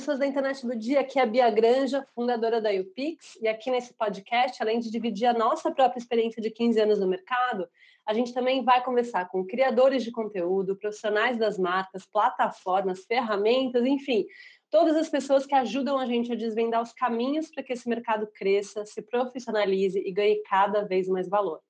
pessoas da internet do dia. Aqui é a Bia Granja, fundadora da UPix, e aqui nesse podcast, além de dividir a nossa própria experiência de 15 anos no mercado, a gente também vai conversar com criadores de conteúdo, profissionais das marcas, plataformas, ferramentas, enfim, todas as pessoas que ajudam a gente a desvendar os caminhos para que esse mercado cresça, se profissionalize e ganhe cada vez mais valor.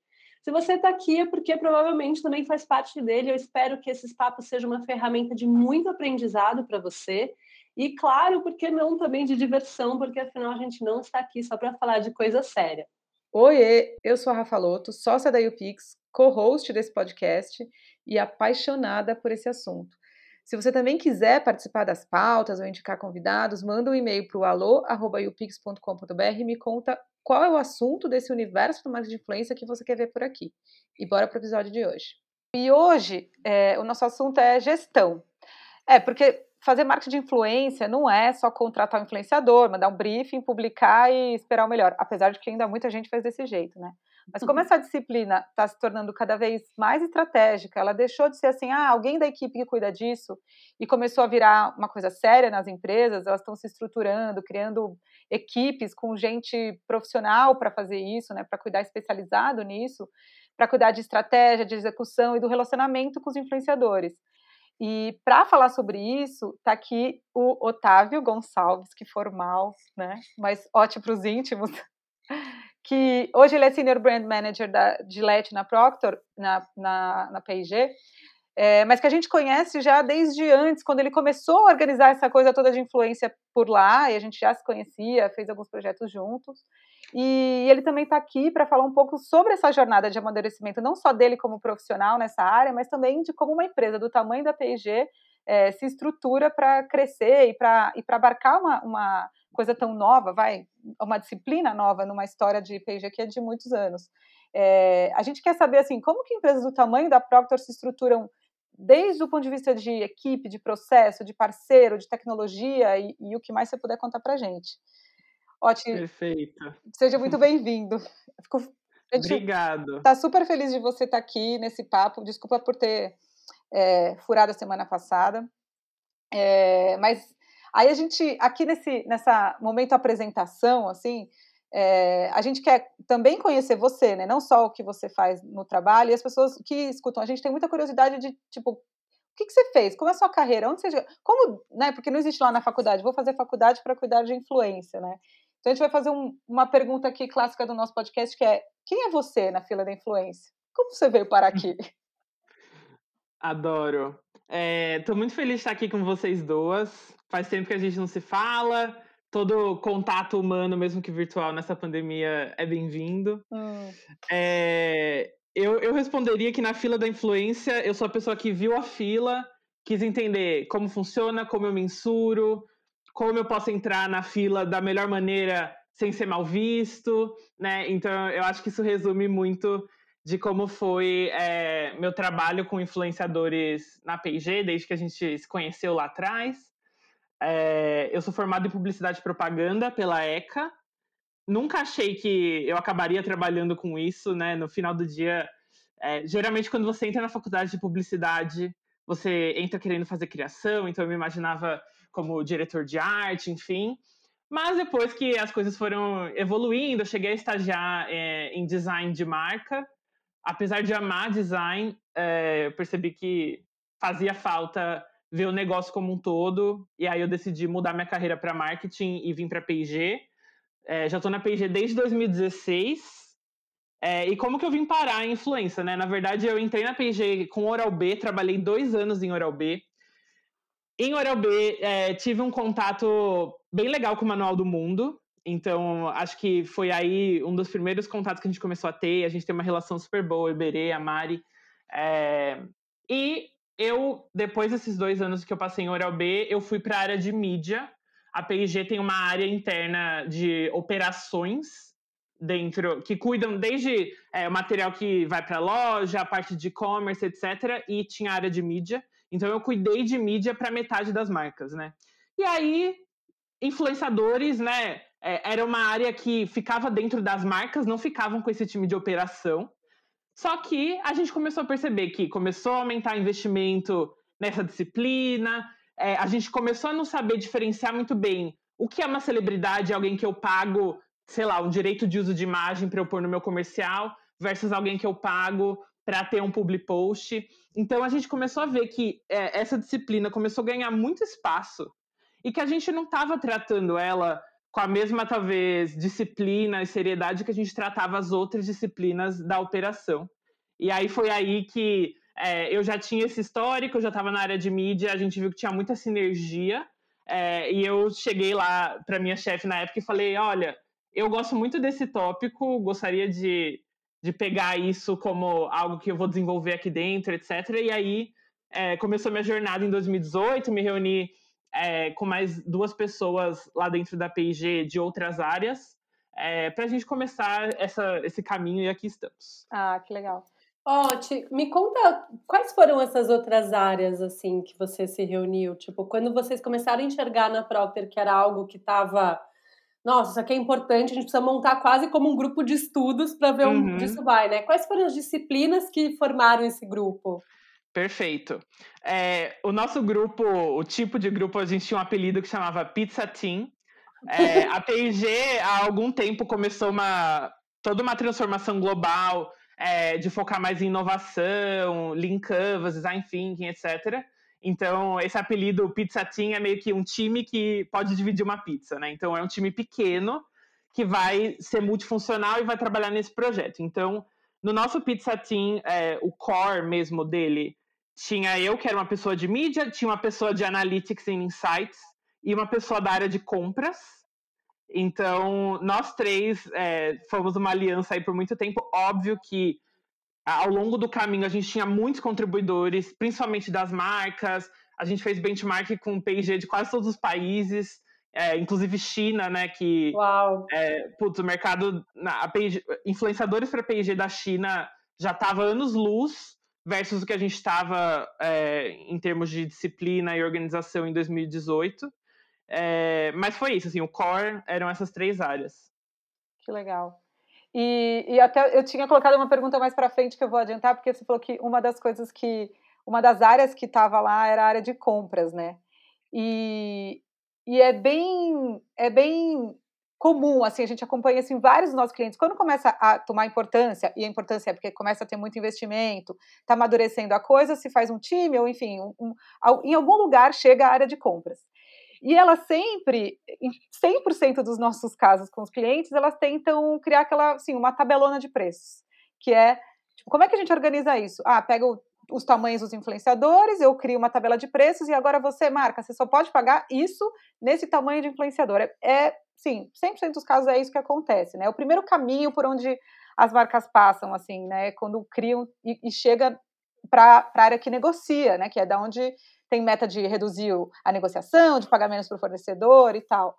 Se você está aqui é porque provavelmente também faz parte dele. Eu espero que esses papos sejam uma ferramenta de muito aprendizado para você. E, claro, por que não também de diversão, porque afinal a gente não está aqui só para falar de coisa séria. Oiê, eu sou a Rafa Loto, sócia da UPix, co-host desse podcast e apaixonada por esse assunto. Se você também quiser participar das pautas ou indicar convidados, manda um e-mail para o alô.upix.com.br e me conta qual é o assunto desse universo do marketing de influência que você quer ver por aqui. E bora para o episódio de hoje. E hoje é, o nosso assunto é gestão. É, porque fazer marketing de influência não é só contratar um influenciador, mandar um briefing, publicar e esperar o melhor. Apesar de que ainda muita gente faz desse jeito, né? Mas como essa disciplina está se tornando cada vez mais estratégica, ela deixou de ser assim, ah, alguém da equipe que cuida disso, e começou a virar uma coisa séria nas empresas, elas estão se estruturando, criando equipes com gente profissional para fazer isso, né, para cuidar especializado nisso, para cuidar de estratégia, de execução e do relacionamento com os influenciadores. E para falar sobre isso, está aqui o Otávio Gonçalves, que formal, né? Mas ótimo para os íntimos, que hoje ele é Senior Brand Manager da Gillette na Procter, na, na, na P&G, é, mas que a gente conhece já desde antes, quando ele começou a organizar essa coisa toda de influência por lá, e a gente já se conhecia, fez alguns projetos juntos. E ele também está aqui para falar um pouco sobre essa jornada de amadurecimento, não só dele como profissional nessa área, mas também de como uma empresa do tamanho da P&G é, se estrutura para crescer e para e abarcar uma, uma coisa tão nova, vai, uma disciplina nova numa história de P&G que é de muitos anos. É, a gente quer saber assim, como que empresas do tamanho da Procter se estruturam desde o ponto de vista de equipe, de processo, de parceiro, de tecnologia e, e o que mais você puder contar para a gente. Ótimo. Perfeito. Seja muito bem-vindo. Obrigado. Está super feliz de você estar tá aqui nesse papo. Desculpa por ter é, furado a semana passada. É, mas Aí a gente, aqui nesse nessa momento apresentação, assim, é, a gente quer também conhecer você, né? Não só o que você faz no trabalho, e as pessoas que escutam, a gente tem muita curiosidade de, tipo, o que, que você fez? Como é a sua carreira? Onde você. Como, né? Porque não existe lá na faculdade, vou fazer faculdade para cuidar de influência, né? Então a gente vai fazer um, uma pergunta aqui clássica do nosso podcast, que é: quem é você na fila da influência? Como você veio parar aqui? Adoro. Estou é, muito feliz de estar aqui com vocês duas. Faz tempo que a gente não se fala. Todo contato humano, mesmo que virtual, nessa pandemia é bem-vindo. Hum. É, eu, eu responderia que na fila da influência, eu sou a pessoa que viu a fila, quis entender como funciona, como eu mensuro, como eu posso entrar na fila da melhor maneira sem ser mal visto, né? Então, eu acho que isso resume muito de como foi é, meu trabalho com influenciadores na P&G, desde que a gente se conheceu lá atrás. É, eu sou formado em publicidade e propaganda pela ECA. Nunca achei que eu acabaria trabalhando com isso, né? No final do dia, é, geralmente quando você entra na faculdade de publicidade, você entra querendo fazer criação, então eu me imaginava como diretor de arte, enfim. Mas depois que as coisas foram evoluindo, eu cheguei a estagiar é, em design de marca. Apesar de amar design, é, eu percebi que fazia falta ver o negócio como um todo. E aí eu decidi mudar minha carreira para marketing e vim para P&G. É, já estou na P&G desde 2016. É, e como que eu vim parar em influência, né? Na verdade, eu entrei na P&G com Oral-B, trabalhei dois anos em Oral-B. Em Oral-B, é, tive um contato bem legal com o Manual do Mundo. Então, acho que foi aí um dos primeiros contatos que a gente começou a ter. A gente tem uma relação super boa, Iberê, a Mari. É... E eu, depois desses dois anos que eu passei em Oral B, eu fui para a área de mídia. A P&G tem uma área interna de operações dentro, que cuidam desde é, o material que vai para a loja, a parte de e-commerce, etc. E tinha a área de mídia. Então eu cuidei de mídia para metade das marcas, né? E aí, influenciadores, né? É, era uma área que ficava dentro das marcas, não ficavam com esse time de operação. Só que a gente começou a perceber que começou a aumentar investimento nessa disciplina, é, a gente começou a não saber diferenciar muito bem o que é uma celebridade, alguém que eu pago, sei lá, um direito de uso de imagem para eu pôr no meu comercial, versus alguém que eu pago para ter um public post. Então a gente começou a ver que é, essa disciplina começou a ganhar muito espaço e que a gente não estava tratando ela com a mesma, talvez, disciplina e seriedade que a gente tratava as outras disciplinas da operação. E aí foi aí que é, eu já tinha esse histórico, eu já estava na área de mídia, a gente viu que tinha muita sinergia. É, e eu cheguei lá para minha chefe na época e falei: olha, eu gosto muito desse tópico, gostaria de, de pegar isso como algo que eu vou desenvolver aqui dentro, etc. E aí é, começou minha jornada em 2018, me reuni é, com mais duas pessoas lá dentro da PIG de outras áreas, é, para a gente começar essa, esse caminho e aqui estamos. Ah, que legal. Ó, oh, me conta quais foram essas outras áreas assim que você se reuniu? Tipo, quando vocês começaram a enxergar na Proper que era algo que estava, nossa, isso aqui é importante, a gente precisa montar quase como um grupo de estudos para ver uhum. onde isso vai, né? Quais foram as disciplinas que formaram esse grupo? Perfeito. É, o nosso grupo, o tipo de grupo, a gente tinha um apelido que chamava Pizza Team. É, a P&G há algum tempo começou uma toda uma transformação global é, de focar mais em inovação, lean canvas, design thinking, etc. Então, esse apelido Pizza Team é meio que um time que pode dividir uma pizza, né? Então, é um time pequeno que vai ser multifuncional e vai trabalhar nesse projeto. Então, no nosso Pizza Team, é, o core mesmo dele tinha eu, que era uma pessoa de mídia, tinha uma pessoa de analytics e insights e uma pessoa da área de compras. Então, nós três é, fomos uma aliança aí por muito tempo. Óbvio que ao longo do caminho a gente tinha muitos contribuidores, principalmente das marcas. A gente fez benchmark com o P&G de quase todos os países, é, inclusive China, né? Que, Uau! É, putz, o mercado, influenciadores para P&G da China já estava anos luz versus o que a gente estava é, em termos de disciplina e organização em 2018. É, mas foi isso, assim, o core eram essas três áreas. Que legal. E, e até eu tinha colocado uma pergunta mais para frente que eu vou adiantar, porque você falou que uma das coisas que, uma das áreas que estava lá era a área de compras, né? E, e é bem, é bem comum, assim, a gente acompanha assim, vários dos nossos clientes, quando começa a tomar importância, e a importância é porque começa a ter muito investimento, está amadurecendo a coisa, se faz um time, ou enfim, um, um, em algum lugar chega a área de compras. E ela sempre, em 100% dos nossos casos com os clientes, elas tentam criar aquela, assim, uma tabelona de preços, que é, tipo, como é que a gente organiza isso? Ah, pega o os tamanhos dos influenciadores, eu crio uma tabela de preços e agora você, marca, você só pode pagar isso nesse tamanho de influenciador. É, é sim, 100% dos casos é isso que acontece, né? É o primeiro caminho por onde as marcas passam, assim, né? Quando criam e, e chega para a área que negocia, né? Que é da onde tem meta de reduzir a negociação, de pagar menos para o fornecedor e tal.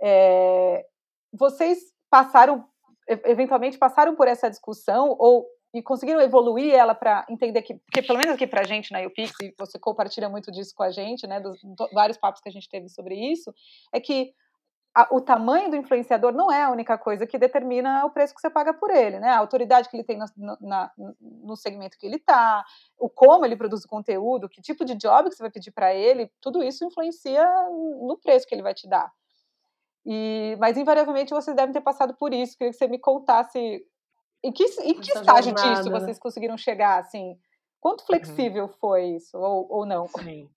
É, vocês passaram, eventualmente passaram por essa discussão ou e conseguiram evoluir ela para entender que, porque pelo menos aqui para a gente na UPix, e você compartilha muito disso com a gente, né, dos vários papos que a gente teve sobre isso, é que a, o tamanho do influenciador não é a única coisa que determina o preço que você paga por ele, né? A autoridade que ele tem no, na, no segmento que ele está, o como ele produz o conteúdo, que tipo de job que você vai pedir para ele, tudo isso influencia no preço que ele vai te dar. E, mas invariavelmente vocês devem ter passado por isso. Queria que você me contasse em que, em que estágio jornada, disso né? vocês conseguiram chegar, assim? Quanto uhum. flexível uhum. foi isso, ou, ou não? Sim.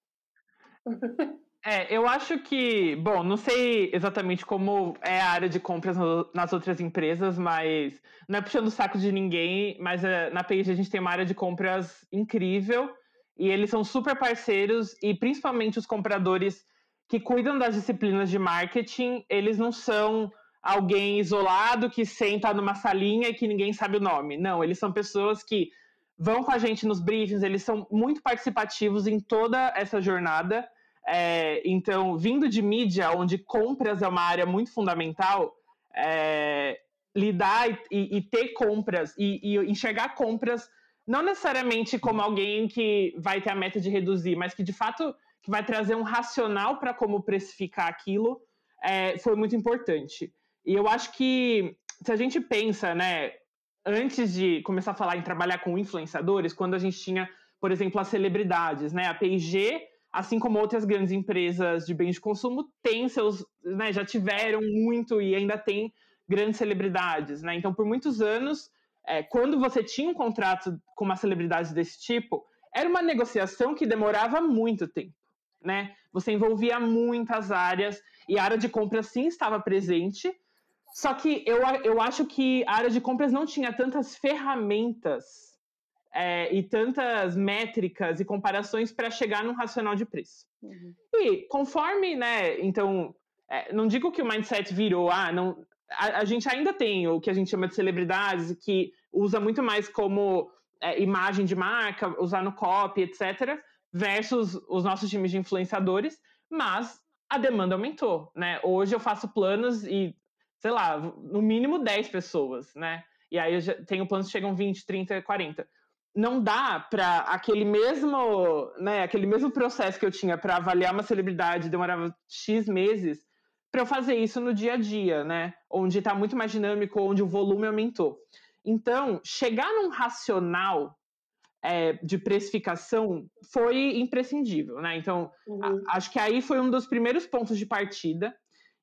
É, eu acho que, bom, não sei exatamente como é a área de compras no, nas outras empresas, mas não é puxando o saco de ninguém, mas é, na Page a gente tem uma área de compras incrível e eles são super parceiros e principalmente os compradores que cuidam das disciplinas de marketing, eles não são alguém isolado que senta numa salinha e que ninguém sabe o nome. Não, eles são pessoas que vão com a gente nos briefings, eles são muito participativos em toda essa jornada. É, então, vindo de mídia, onde compras é uma área muito fundamental, é, lidar e, e, ter compras e, e, enxergar compras não necessariamente como alguém que vai ter a meta de reduzir, mas que de fato que vai trazer um racional para como precificar aquilo, é, foi muito importante. E eu acho que se a gente pensa, né, antes de começar a falar em trabalhar com influenciadores, quando a gente tinha, por exemplo, as celebridades, né, a P&G assim como outras grandes empresas de bens de consumo, têm seus, né, já tiveram muito e ainda tem grandes celebridades, né? Então, por muitos anos, é, quando você tinha um contrato com uma celebridade desse tipo, era uma negociação que demorava muito tempo, né? Você envolvia muitas áreas e a área de compras sim estava presente, só que eu, eu acho que a área de compras não tinha tantas ferramentas é, e tantas métricas e comparações para chegar num racional de preço. Uhum. E conforme, né, então, é, não digo que o mindset virou, ah, não, a, a, gente ainda tem o que a gente chama de celebridades, que usa muito mais como é, imagem de marca, usar no copy, etc., versus os nossos times de influenciadores, mas a demanda aumentou, né? Hoje eu faço planos e, sei lá, no mínimo 10 pessoas, né? E aí eu já tenho planos que chegam 20, 30, 40 não dá para aquele mesmo, né, aquele mesmo processo que eu tinha para avaliar uma celebridade demorava X meses para eu fazer isso no dia a dia, né? Onde está muito mais dinâmico, onde o volume aumentou. Então, chegar num racional é, de precificação foi imprescindível, né? Então, uhum. a, acho que aí foi um dos primeiros pontos de partida.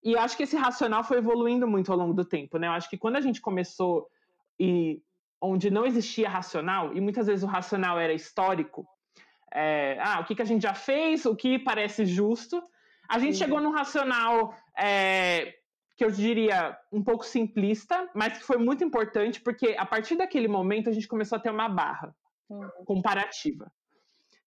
E acho que esse racional foi evoluindo muito ao longo do tempo, né? Eu acho que quando a gente começou e onde não existia racional, e muitas vezes o racional era histórico, é, ah, o que, que a gente já fez, o que parece justo, a gente chegou num racional é, que eu diria um pouco simplista, mas que foi muito importante, porque a partir daquele momento a gente começou a ter uma barra uhum. comparativa.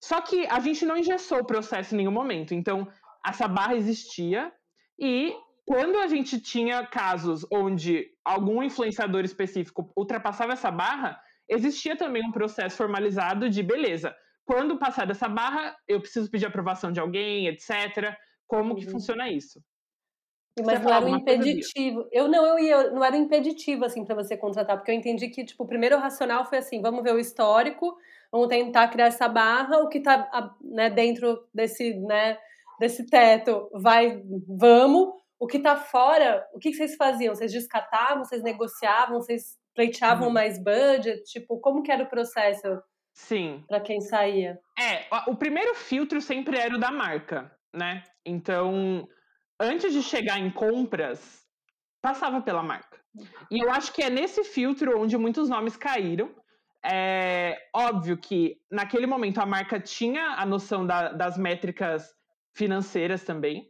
Só que a gente não engessou o processo em nenhum momento, então essa barra existia e quando a gente tinha casos onde algum influenciador específico ultrapassava essa barra, existia também um processo formalizado de beleza. Quando passar dessa barra, eu preciso pedir aprovação de alguém, etc. Como que uhum. funciona isso? Mas não era um impeditivo. Eu não, eu ia, não era um impeditivo assim para você contratar, porque eu entendi que tipo, o primeiro racional foi assim, vamos ver o histórico, vamos tentar criar essa barra, o que está né, dentro desse, né, desse teto, vai, vamos o que está fora, o que vocês faziam? Vocês descartavam, vocês negociavam, vocês pleiteavam uhum. mais budget? Tipo, como que era o processo? Sim. Para quem saía? É, o primeiro filtro sempre era o da marca, né? Então, antes de chegar em compras, passava pela marca. E eu acho que é nesse filtro onde muitos nomes caíram. É óbvio que naquele momento a marca tinha a noção da, das métricas financeiras também.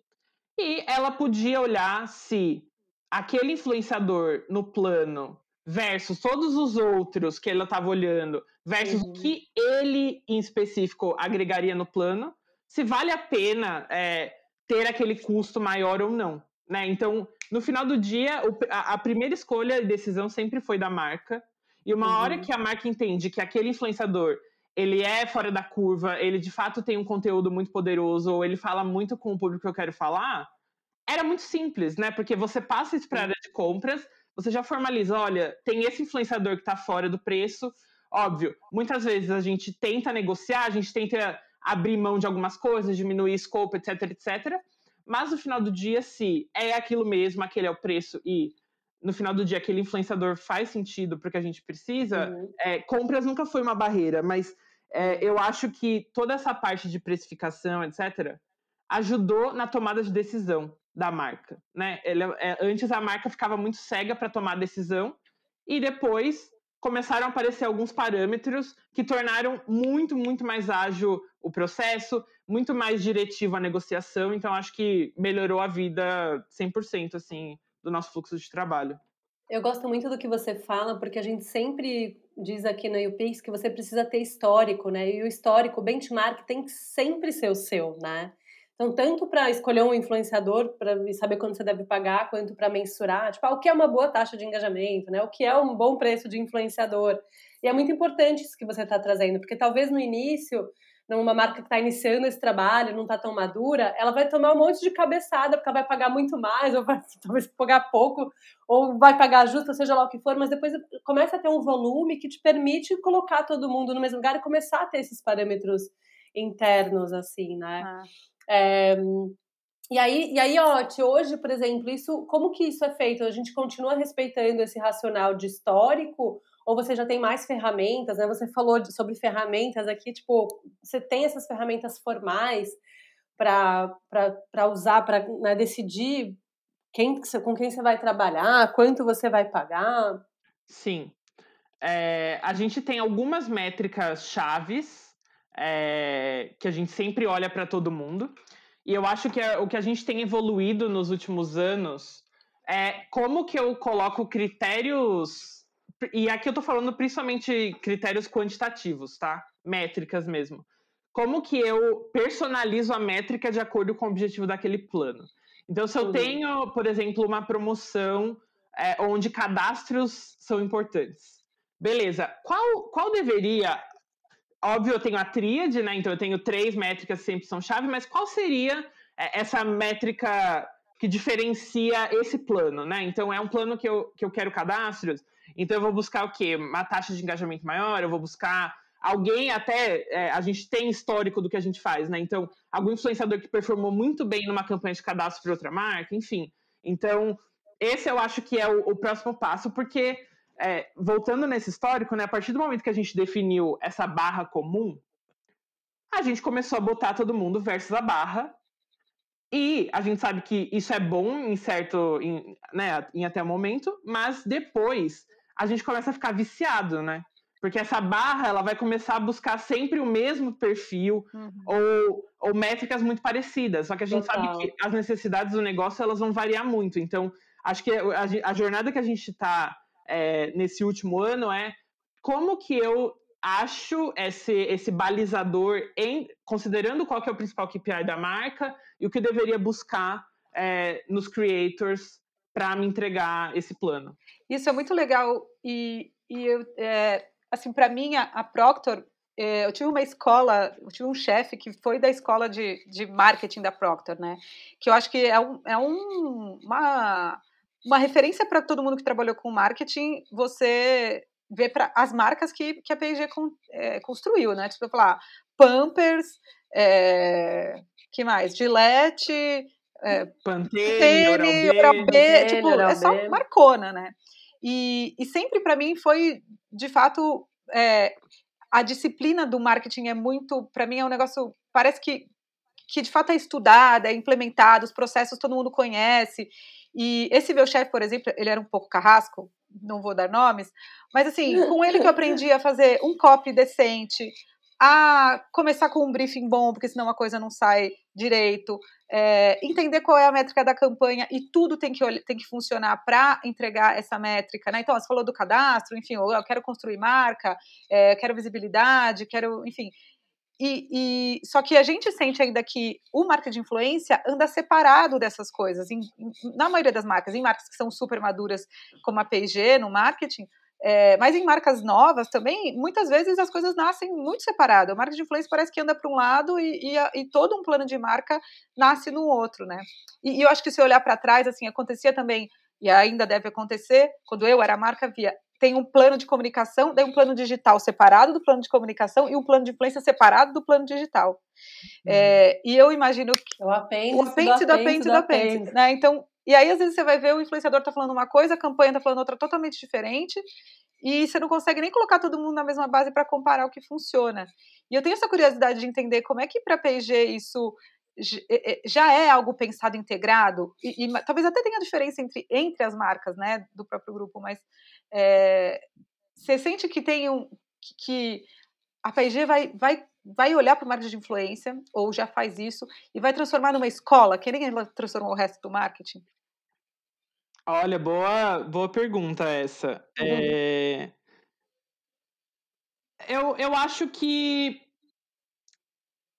E ela podia olhar se aquele influenciador no plano versus todos os outros que ela estava olhando, versus uhum. o que ele em específico agregaria no plano, se vale a pena é, ter aquele custo maior ou não. Né? Então, no final do dia, a, primeira escolha e decisão sempre foi da marca. E uma uhum. hora que a marca entende que aquele influenciador ele é fora da curva, ele de fato tem um conteúdo muito poderoso, ou ele fala muito com o público que eu quero falar, era muito simples, né? Porque você passa isso para a área de compras, você já formaliza, olha, tem esse influenciador que está fora do preço. Óbvio, muitas vezes a gente tenta negociar, a gente tenta abrir mão de algumas coisas, diminuir scope, etc, etc. Mas no final do dia, se é aquilo mesmo, aquele é o preço e no final do dia aquele influenciador faz sentido porque a gente precisa, uhum. é, compras nunca foi uma barreira, mas é, eu acho que toda essa parte de precificação, etc., ajudou na tomada de decisão da marca, né? Ele, é, antes a marca ficava muito cega para tomar decisão e depois começaram a aparecer alguns parâmetros que tornaram muito, muito mais ágil o processo, muito mais diretivo a negociação, então acho que melhorou a vida 100% assim do nosso fluxo de trabalho. Eu gosto muito do que você fala, porque a gente sempre diz aqui no UPix que você precisa ter histórico, né? E o histórico, o benchmark tem que sempre ser o seu, né? Então, tanto para escolher um influenciador, para saber quanto você deve pagar, quanto para mensurar, tipo, ah, o que é uma boa taxa de engajamento, né? O que é um bom preço de influenciador. E é muito importante isso que você está trazendo, porque talvez no início numa marca que está iniciando esse trabalho, não está tão madura, ela vai tomar um monte de cabeçada, porque ela vai pagar muito mais, ou vai talvez pagar pouco, ou vai pagar justo, seja lá o que for, mas depois começa a ter um volume que te permite colocar todo mundo no mesmo lugar e começar a ter esses parâmetros internos, assim, né? Ah. É, e aí, e aí, ó, hoje, por exemplo, isso, como que isso é feito? A gente continua respeitando esse racional de histórico ou você já tem mais ferramentas, né? Você falou de, sobre ferramentas aqui, tipo, você tem essas ferramentas formais, para usar, para né, decidir quem, com quem você vai trabalhar, quanto você vai pagar? Sim. É, a gente tem algumas métricas chaves é, que a gente sempre olha para todo mundo. E eu acho que é, o que a gente tem evoluído nos últimos anos é como que eu coloco critérios. E aqui eu estou falando principalmente critérios quantitativos, tá? Métricas mesmo. Como que eu personalizo a métrica de acordo com o objetivo daquele plano. Então, se eu uhum. tenho, por exemplo, uma promoção é, onde cadastros são importantes. Beleza, qual, qual deveria. Óbvio, eu tenho a tríade, né? Então eu tenho três métricas que sempre são chave, mas qual seria é, essa métrica que diferencia esse plano, né? Então é um plano que eu, que eu quero cadastros, então eu vou buscar o quê? Uma taxa de engajamento maior, eu vou buscar alguém até. É, a gente tem histórico do que a gente faz, né? Então, algum influenciador que performou muito bem numa campanha de cadastro de outra marca, enfim. Então, esse eu acho que é o, o próximo passo, porque, é, voltando nesse histórico, né, a partir do momento que a gente definiu essa barra comum, a gente começou a botar todo mundo versus a barra. E a gente sabe que isso é bom em certo, em, né, em até o momento, mas depois a gente começa a ficar viciado, né? Porque essa barra ela vai começar a buscar sempre o mesmo perfil uhum. ou, ou métricas muito parecidas. Só que a gente Total. sabe que as necessidades do negócio elas vão variar muito. Então, acho que a, a jornada que a gente está é, nesse último ano é como que eu acho esse, esse balizador em considerando qual que é o principal KPI da marca e o que deveria buscar é, nos creators para me entregar esse plano. Isso é muito legal e, e eu, é, assim para mim a, a Proctor é, eu tive uma escola, eu tive um chefe que foi da escola de, de marketing da Proctor, né? Que eu acho que é, um, é um, uma, uma referência para todo mundo que trabalhou com marketing, você ver para as marcas que, que a P&G con, é, construiu, né? Tipo, falar Pampers, é, que mais? Gillette, é, Pantene, Oral-B, tipo, é só marcona, né? E, e sempre para mim foi, de fato, é, a disciplina do marketing é muito, para mim é um negócio, parece que que de fato é estudada, é implementada, os processos todo mundo conhece. E esse meu chefe, por exemplo, ele era um pouco carrasco, não vou dar nomes, mas assim, com ele que eu aprendi a fazer um copy decente, a começar com um briefing bom, porque senão a coisa não sai direito, é, entender qual é a métrica da campanha e tudo tem que, tem que funcionar para entregar essa métrica, né? Então, você falou do cadastro, enfim, eu quero construir marca, é, quero visibilidade, quero, enfim, e, e, só que a gente sente ainda que o marketing de influência anda separado dessas coisas. Em, em, na maioria das marcas, em marcas que são super maduras, como a P&G no marketing, é, mas em marcas novas também, muitas vezes as coisas nascem muito separadas. O marketing de influência parece que anda para um lado e, e, e, todo um plano de marca nasce no outro, né? E, e eu acho que se olhar para trás, assim, acontecia também e ainda deve acontecer, quando eu era marca, via tem um plano de comunicação, daí um plano digital separado do plano de comunicação e um plano de influência separado do plano digital. Uhum. É, e eu imagino que. O apêndice, o apêndice do apêndice do apêndice. Né? Então, e aí, às vezes, você vai ver o influenciador tá falando uma coisa, a campanha tá falando outra totalmente diferente, e você não consegue nem colocar todo mundo na mesma base para comparar o que funciona. E eu tenho essa curiosidade de entender como é que para P&G isso já é algo pensado integrado e, e, talvez até tenha diferença entre, entre as marcas né do próprio grupo mas é, você sente que tem um que a P&G vai, vai, vai olhar para o marketing de influência, ou já faz isso, e vai transformar numa escola, que nem ela transformou o resto do marketing? Olha, boa, boa pergunta essa. Uhum. É... Eu, eu acho que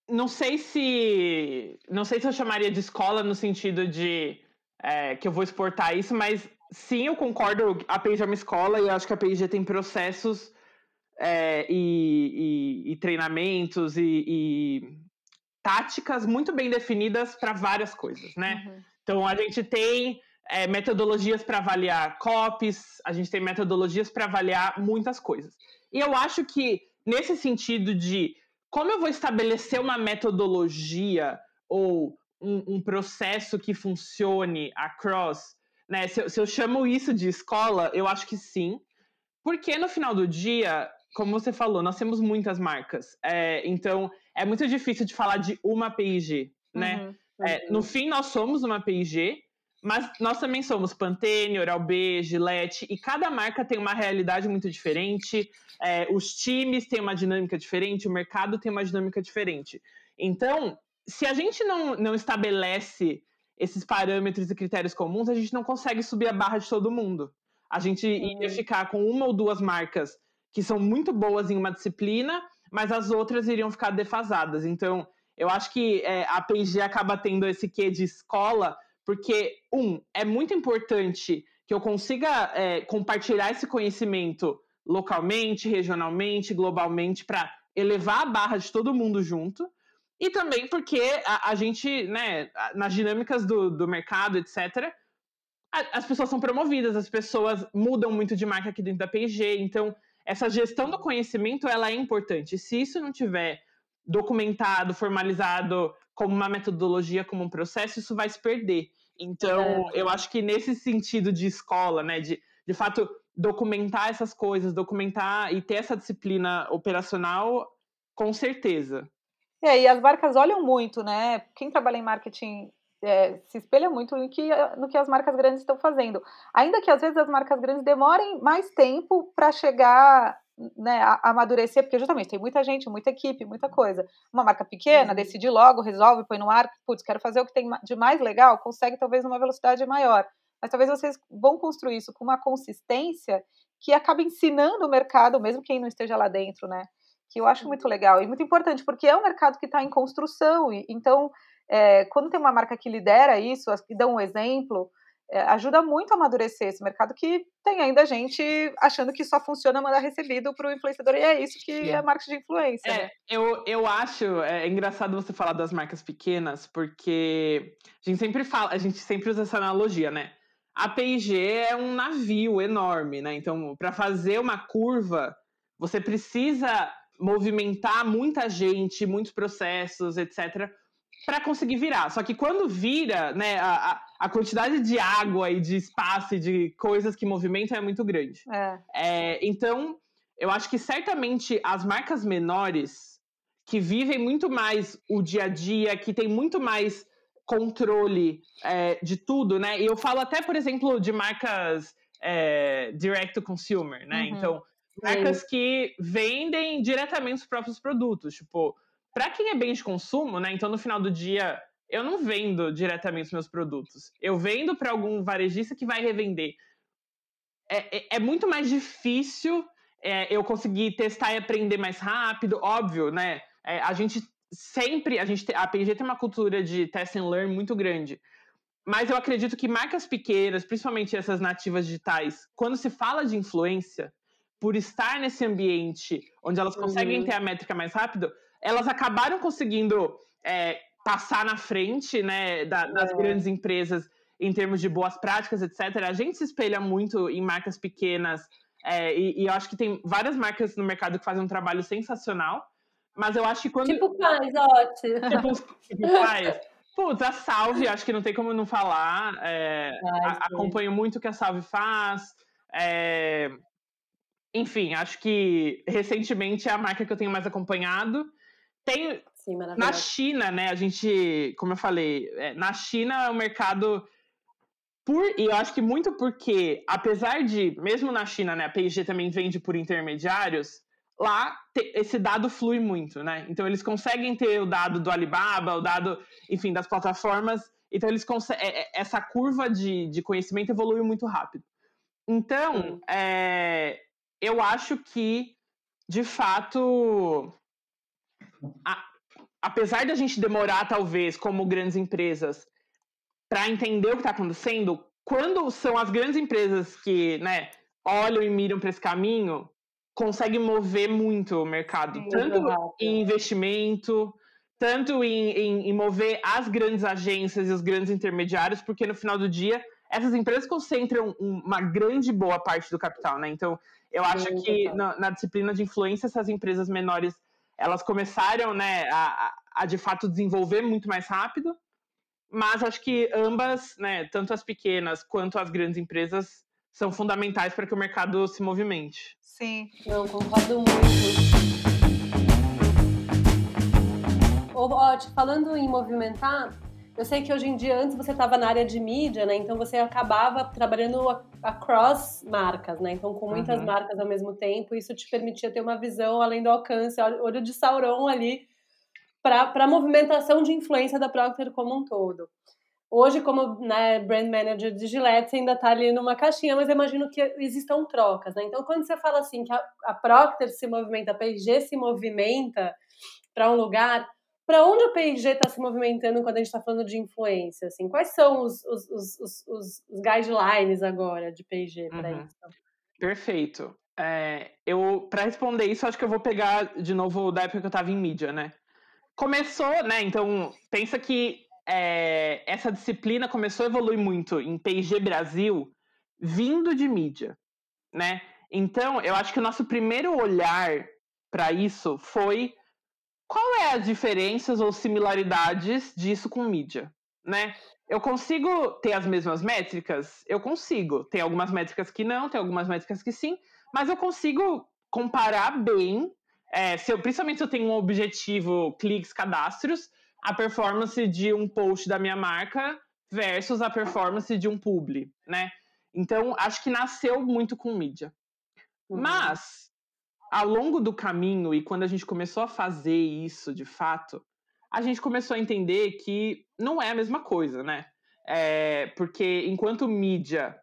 não sei se não sei se eu chamaria de escola no sentido de é, que eu vou exportar isso, mas sim, eu concordo. A P&G é uma escola e eu acho que a P&G tem processos é, e, e, e, treinamentos e, e, táticas muito bem definidas para várias coisas, né? Uhum. Então a gente tem é, metodologias para avaliar copies, a gente tem metodologias para avaliar muitas coisas. E eu acho que nesse sentido de como eu vou estabelecer uma metodologia ou um, um processo que funcione across né? Se eu, se eu chamo isso de escola, eu acho que sim. Porque no final do dia, como você falou, nós temos muitas marcas. É, então, é muito difícil de falar de uma P&G. né? Uhum. É, no fim, nós somos uma P&G, mas nós também somos Pantene, Oral-B, Gillette, e cada marca tem uma realidade muito diferente, é, os times têm uma dinâmica diferente, o mercado tem uma dinâmica diferente. Então, se a gente não, não estabelece esses parâmetros e critérios comuns, a gente não consegue subir a barra de todo mundo. A gente uhum. ia ficar com uma ou duas marcas que são muito boas em uma disciplina, mas as outras iriam ficar defasadas. Então, eu acho que é, a P&G acaba tendo esse quê de escola, porque, um, é muito importante que eu consiga é, compartilhar esse conhecimento localmente, regionalmente, globalmente, para elevar a barra de todo mundo junto. E também porque a, a gente, né, nas dinâmicas do, do mercado, etc., a, as pessoas são promovidas, as pessoas mudam muito de marca aqui dentro da P&G, então essa gestão do conhecimento ela é importante. Se isso não tiver documentado, formalizado como uma metodologia, como um processo, isso vai se perder. Então, é. eu acho que nesse sentido de escola, né, de, de fato documentar essas coisas, documentar e ter essa disciplina operacional, com certeza. É, e as marcas olham muito, né? Quem trabalha em marketing é, se espelha muito no que, no que as marcas grandes estão fazendo. Ainda que às vezes as marcas grandes demorem mais tempo para chegar né, amadurecer, porque justamente tem muita gente, muita equipe, muita coisa. Uma marca pequena, uhum. decide logo, resolve, põe no ar, putz, quero fazer o que tem de mais legal, consegue talvez numa velocidade maior. Mas talvez vocês vão construir isso com uma consistência que acaba ensinando o mercado, mesmo quem não esteja lá dentro, né? Que eu acho muito uhum. legal e muito importante, porque é um mercado que está em construção, e então, é, quando tem uma marca que lidera isso, que dá um exemplo, ajuda muito a amadurecer esse mercado que tem ainda gente achando que só funciona mandar recebido para o influenciador, e é isso que é, é marketing de influência. É, né? eu, eu acho é, engraçado você falar das marcas pequenas, porque a gente sempre fala, a gente sempre usa essa analogia, né? A P&G é um navio enorme, né? Então, para fazer uma curva, você precisa movimentar muita gente, muitos processos, etc., para conseguir virar. Só que quando vira, né, a, a, quantidade de água e de espaço e de coisas que movimentam é muito grande. É. É, então, eu acho que certamente as marcas menores que vivem muito mais o dia a dia, que tem muito mais controle é, de tudo, né? E eu falo até, por exemplo, de marcas é, direct to consumer, né? Uhum. Então, marcas que vendem diretamente os próprios produtos. Tipo, para quem é bem de consumo, né? Então, no final do dia, eu não vendo diretamente os meus produtos. Eu vendo para algum varejista que vai revender. É, é, é muito mais difícil é, eu conseguir testar e aprender mais rápido, óbvio, né? É, a gente sempre a gente a P&G tem uma cultura de test and learn muito grande. Mas eu acredito que marcas pequenas, principalmente essas nativas digitais, quando se fala de influência, por estar nesse ambiente onde elas conseguem uhum. ter a métrica mais rápido, elas acabaram conseguindo é, passar na frente né, da, das é. grandes empresas em termos de boas práticas, etc. A gente se espelha muito em marcas pequenas é, e, e, eu acho que tem várias marcas no mercado que fazem um trabalho sensacional. Mas eu acho que quando. Tipo quais, ótimo. Tipo, tipo quais. Putz, a Salve, acho que não tem como não falar. É, Ai, acompanho muito o que a Salve faz. É, enfim, acho que recentemente é a marca que eu tenho mais acompanhado. Tem Sim, na China, né? A gente, como eu falei, é, na China é um mercado por, e eu acho que muito porque, apesar de, mesmo na China, né, a P&G também vende por intermediários, lá te, esse dado flui muito, né? Então eles conseguem ter o dado do Alibaba, o dado, enfim, das plataformas. Então eles conseguem. É, é, essa curva de, de conhecimento evolui muito rápido. Então, é, eu acho que, de fato, a, apesar da gente demorar, talvez, como grandes empresas, para entender o que está acontecendo, quando são as grandes empresas que né, olham e miram para esse caminho, consegue mover muito o mercado, muito tanto rápido. em investimento, tanto em, em, em, mover as grandes agências e os grandes intermediários, porque no final do dia essas empresas concentram uma grande boa parte do capital, né? Então, eu acho que na, na, disciplina de influência essas empresas menores elas começaram, né, a, a de fato desenvolver muito mais rápido, mas acho que ambas, né, tanto as pequenas quanto as grandes empresas são fundamentais para que o mercado se movimente. Sim, eu concordo muito. ó, falando em movimentar, eu sei que hoje em dia, antes você estava na área de mídia, né? Então você acabava trabalhando across marcas, né? Então, com muitas uhum. marcas ao mesmo tempo, isso te permitia ter uma visão além do alcance, olho de Sauron ali, para a movimentação de influência da Procter como um todo. Hoje, como né, brand manager de Gillette, você ainda está ali numa caixinha, mas eu imagino que existam trocas, né? Então, quando você fala assim que a, a Procter se movimenta, a P&G se movimenta para um lugar, para onde o P&G está se movimentando quando a gente está falando de influência? Assim? Quais são os, os, os, os, os guidelines agora de P&G para uhum. isso? Perfeito. É, eu, para responder isso, acho que eu vou pegar de novo da época que eu estava em mídia, né? Começou, né? Então, pensa que é, essa disciplina começou a evoluir muito em P&G Brasil, vindo de mídia, né? Então, eu acho que o nosso primeiro olhar para isso foi qual é as diferenças ou similaridades disso com mídia, né? Eu consigo ter as mesmas métricas? Eu consigo. Tem algumas métricas que não, tem algumas métricas que sim, mas eu consigo comparar bem, é, se eu, principalmente se eu tenho um objetivo cliques, cadastros, a performance de um post da minha marca versus a performance de um publi, né? Então, acho que nasceu muito com mídia. Uhum. Mas, ao longo do caminho e quando a gente começou a fazer isso de fato, a gente começou a entender que não é a mesma coisa, né? É, porque enquanto mídia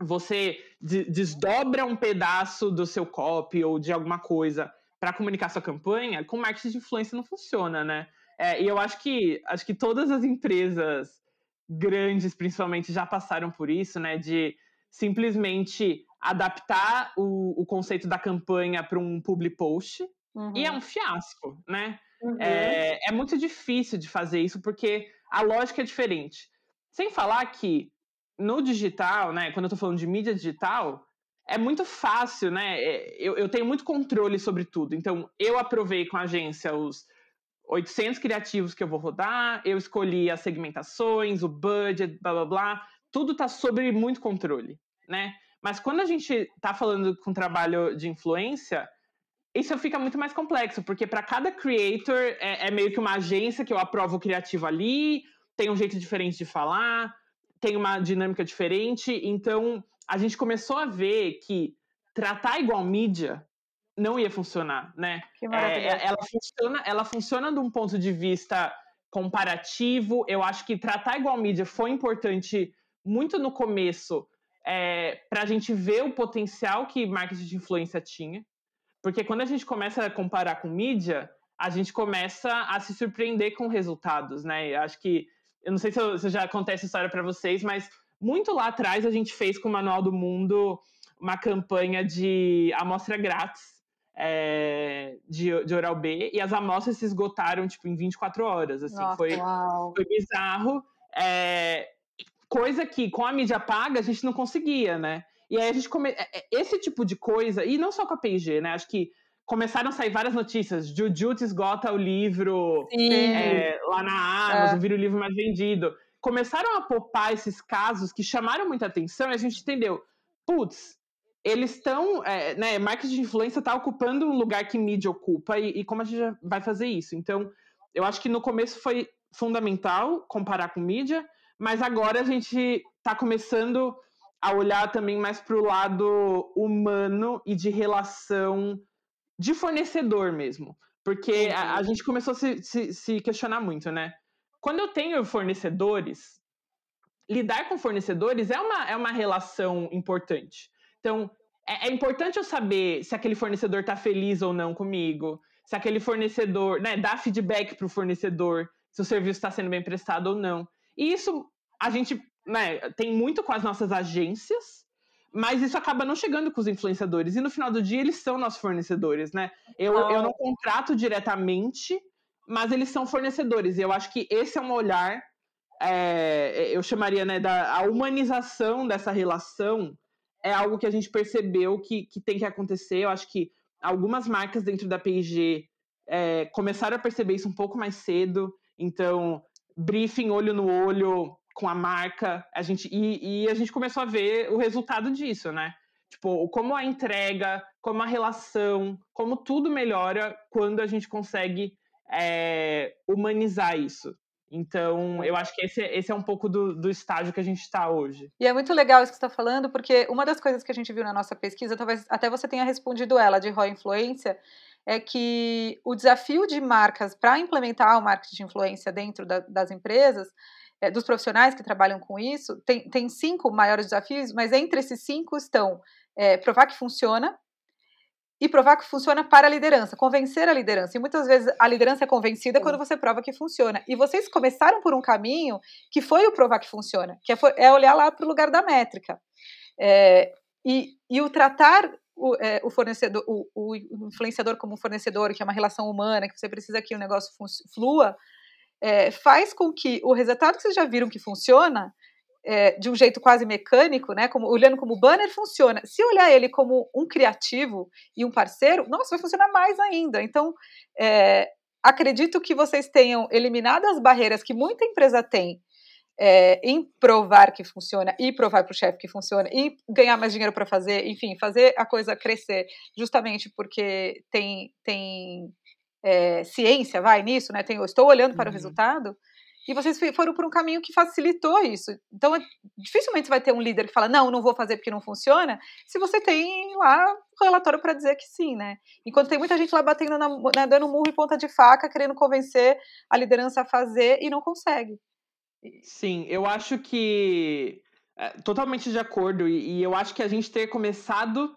você desdobra um pedaço do seu copy ou de alguma coisa para comunicar sua campanha, com marketing de influência não funciona, né? É, e eu acho que acho que todas as empresas grandes, principalmente, já passaram por isso, né? De simplesmente adaptar o, o conceito da campanha para um public post. Uhum. E é um fiasco, né? Uhum. É, é muito difícil de fazer isso porque a lógica é diferente. Sem falar que no digital, né? Quando eu estou falando de mídia digital, é muito fácil, né? É, eu, eu tenho muito controle sobre tudo. Então, eu aprovei com a agência os 800 criativos que eu vou rodar, eu escolhi as segmentações, o budget, blá blá blá. Tudo está sobre muito controle, né? Mas quando a gente está falando com trabalho de influência, isso fica muito mais complexo, porque para cada creator é, é, meio que uma agência que eu aprovo o criativo ali, tem um jeito diferente de falar, tem uma dinâmica diferente. Então a gente começou a ver que tratar igual mídia não ia funcionar, né? Que é, é ela funciona, ela funciona de um ponto de vista comparativo. Eu acho que tratar igual mídia foi importante muito no começo é, para a gente ver o potencial que marketing de influência tinha. Porque quando a gente começa a comparar com mídia, a gente começa a se surpreender com resultados, né? Eu acho que, eu não sei se, eu, se já acontece história para vocês, mas muito lá atrás a gente fez com o Manual do Mundo uma campanha de amostra grátis é, de, de Oral B e as amostras se esgotaram tipo em 24 horas, assim, Nossa, foi, foi bizarro. É, coisa que com a mídia paga a gente não conseguia, né? E aí a gente come... É, é, esse tipo de coisa, e não só com a P&G, né? Acho que começaram a sair várias notícias. Jujutsu esgota o livro é, lá na Amazon, é. vira o livro mais vendido. Começaram a popar esses casos que chamaram muita atenção e a gente entendeu, putz, eles estão, é, né, marketing de influência está ocupando um lugar que mídia ocupa e, e como a gente vai fazer isso? Então, eu acho que no começo foi fundamental comparar com mídia, mas agora a gente está começando a olhar também mais para o lado humano e de relação de fornecedor mesmo. Porque a, a, gente começou a se, se, se questionar muito, né? Quando eu tenho fornecedores, lidar com fornecedores é uma, é uma relação importante. Então, é, é importante eu saber se aquele fornecedor está feliz ou não comigo, se aquele fornecedor, né, dá feedback para o fornecedor, se o serviço está sendo bem prestado ou não. E isso a gente né, tem muito com as nossas agências, mas isso acaba não chegando com os influenciadores. E no final do dia, eles são nossos fornecedores, né? Eu, oh. eu não contrato diretamente, mas eles são fornecedores. E eu acho que esse é um olhar, é, eu chamaria, né, da a humanização dessa relação é algo que a gente percebeu que, que tem que acontecer. Eu acho que algumas marcas dentro da P&G é, começaram a perceber isso um pouco mais cedo. Então, briefing olho no olho com a marca, a gente e, e, a gente começou a ver o resultado disso, né? Tipo, como a entrega, como a relação, como tudo melhora quando a gente consegue é, humanizar isso. Então, eu acho que esse, esse é um pouco do, do estágio que a gente está hoje. E é muito legal isso que você está falando, porque uma das coisas que a gente viu na nossa pesquisa, talvez até você tenha respondido ela, de ROI Influência, é que o desafio de marcas para implementar o marketing de influência dentro da, das empresas, é, dos profissionais que trabalham com isso, tem, tem cinco maiores desafios, mas entre esses cinco estão é, provar que funciona, e provar que funciona para a liderança, convencer a liderança. E muitas vezes a liderança é convencida Sim. quando você prova que funciona. E vocês começaram por um caminho que foi o provar que funciona, que é, é olhar lá para o lugar da métrica. É, e, e, o tratar o, é, o fornecedor, o, o, influenciador como fornecedor, que é uma relação humana, que você precisa que o negócio flua, é, faz com que o resultado que vocês já viram que funciona é, de um jeito quase mecânico, né? Como, olhando como banner funciona. Se olhar ele como um criativo e um parceiro, nossa, vai funcionar mais ainda. Então, é, acredito que vocês tenham eliminado as barreiras que muita empresa tem é, em provar que funciona e provar para o chefe que funciona e ganhar mais dinheiro para fazer, enfim, fazer a coisa crescer, justamente porque tem tem é, ciência, vai nisso, né? Tem, eu estou olhando para uhum. o resultado e vocês foram por um caminho que facilitou isso. Então, é, dificilmente você vai ter um líder que fala, não, não vou fazer porque não funciona, se você tem lá relatório para dizer que sim, né? Enquanto tem muita gente lá batendo, na, né, dando murro e ponta de faca, querendo convencer a liderança a fazer e não consegue. Sim, eu acho que. É, totalmente de acordo, e, e eu acho que a gente ter começado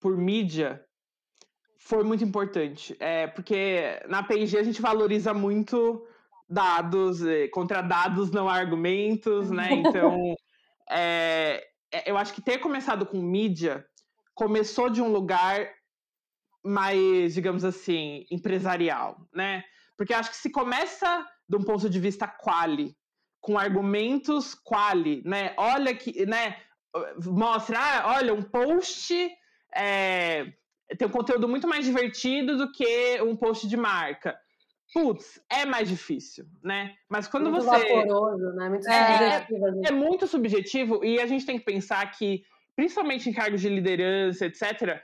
por mídia foi muito importante. É, porque na P&G a gente valoriza muito dados, eh, contra dados não há argumentos, né? Então, é, eu acho que ter começado com mídia começou de um lugar mais, digamos assim, empresarial, né? Porque acho que se começa de um ponto de vista quali, com argumentos quali, né? Olha que, né? Mostra, ah, olha, um post é, tem um conteúdo muito mais divertido do que um post de marca putz, é mais difícil, né? Mas quando muito você. Vaporoso, né? Muito é, subjetivo. É, muito subjetivo e a gente tem que pensar que, principalmente em cargos de liderança, etc.,